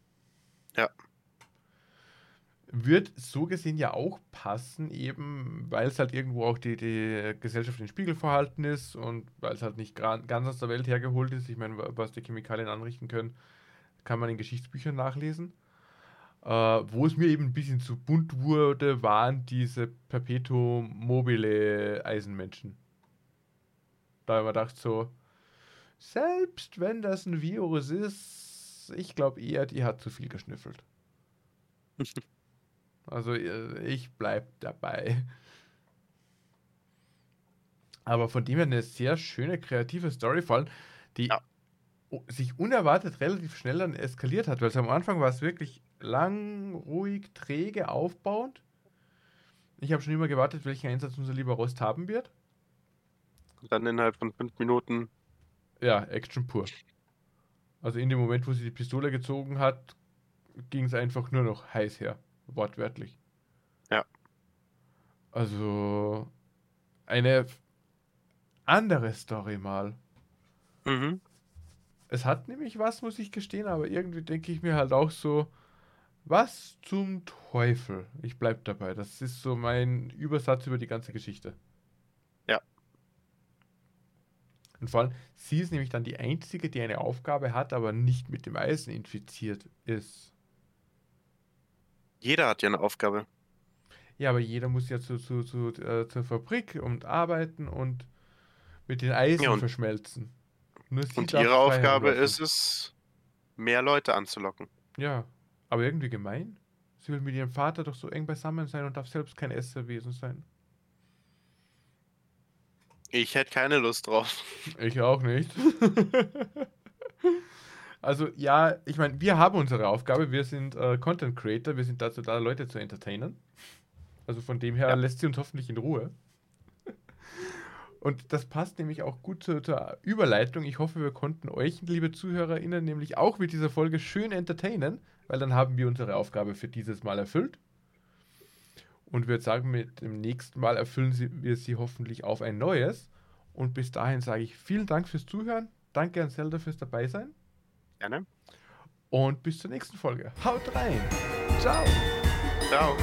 Ja. Wird so gesehen ja auch passen, eben weil es halt irgendwo auch die, die Gesellschaft in Spiegel vorhalten ist und weil es halt nicht ganz aus der Welt hergeholt ist. Ich meine, wa- was die Chemikalien anrichten können, kann man in Geschichtsbüchern nachlesen. Äh, wo es mir eben ein bisschen zu bunt wurde, waren diese Perpetuum mobile Eisenmenschen. Da habe ich mir gedacht, so, selbst wenn das ein Virus ist, ich glaube eher, die hat zu viel geschnüffelt. [LAUGHS] Also äh, ich bleib dabei. Aber von dem her eine sehr schöne, kreative Story, vor allem, die Ja. sich unerwartet relativ schnell dann eskaliert hat, weil es am Anfang war es wirklich lang, ruhig, träge, aufbauend. Ich habe schon immer gewartet, welchen Einsatz unser lieber Rost haben wird. Und dann innerhalb von fünf Minuten, Ja, Action pur. Also in dem Moment, wo sie die Pistole gezogen hat, ging es einfach nur noch heiß her. Wortwörtlich. Ja. Also eine andere Story mal. mhm. Es hat nämlich was, muss ich gestehen, aber irgendwie denke ich mir halt auch so, was zum Teufel? Ich bleib dabei. Das ist so mein Übersatz über die ganze Geschichte. Ja. Und vor allem, sie ist nämlich dann die Einzige, die eine Aufgabe hat, aber nicht mit dem Eisen infiziert ist. jeder hat ja eine Aufgabe. Ja, aber jeder muss ja zu, zu, zu, äh, zur Fabrik und arbeiten und mit den Eisen Ja, und- verschmelzen. Und ihre Aufgabe ist es, mehr Leute anzulocken. Ja, aber irgendwie gemein. Sie will mit ihrem Vater doch so eng beisammen sein und darf selbst kein Esserwesen sein. Ich hätte keine Lust drauf. [LAUGHS] Ich auch nicht. also ja, ich meine, wir haben unsere Aufgabe. Wir sind äh, Content Creator. Wir sind dazu da, Leute zu entertainen. Also von dem her Ja. lässt sie uns hoffentlich in Ruhe. Und das passt nämlich auch gut zur, zur, Überleitung. Ich hoffe, wir konnten euch, liebe ZuhörerInnen, nämlich auch mit dieser Folge schön entertainen, weil dann haben wir unsere Aufgabe für dieses Mal erfüllt. Und würde sagen, mit dem nächsten Mal erfüllen wir sie hoffentlich auf ein neues. Und bis dahin sage ich vielen Dank fürs Zuhören. Danke an Zelda fürs Dabeisein. Gerne. Und bis zur nächsten Folge. Haut rein. Ciao. Ciao.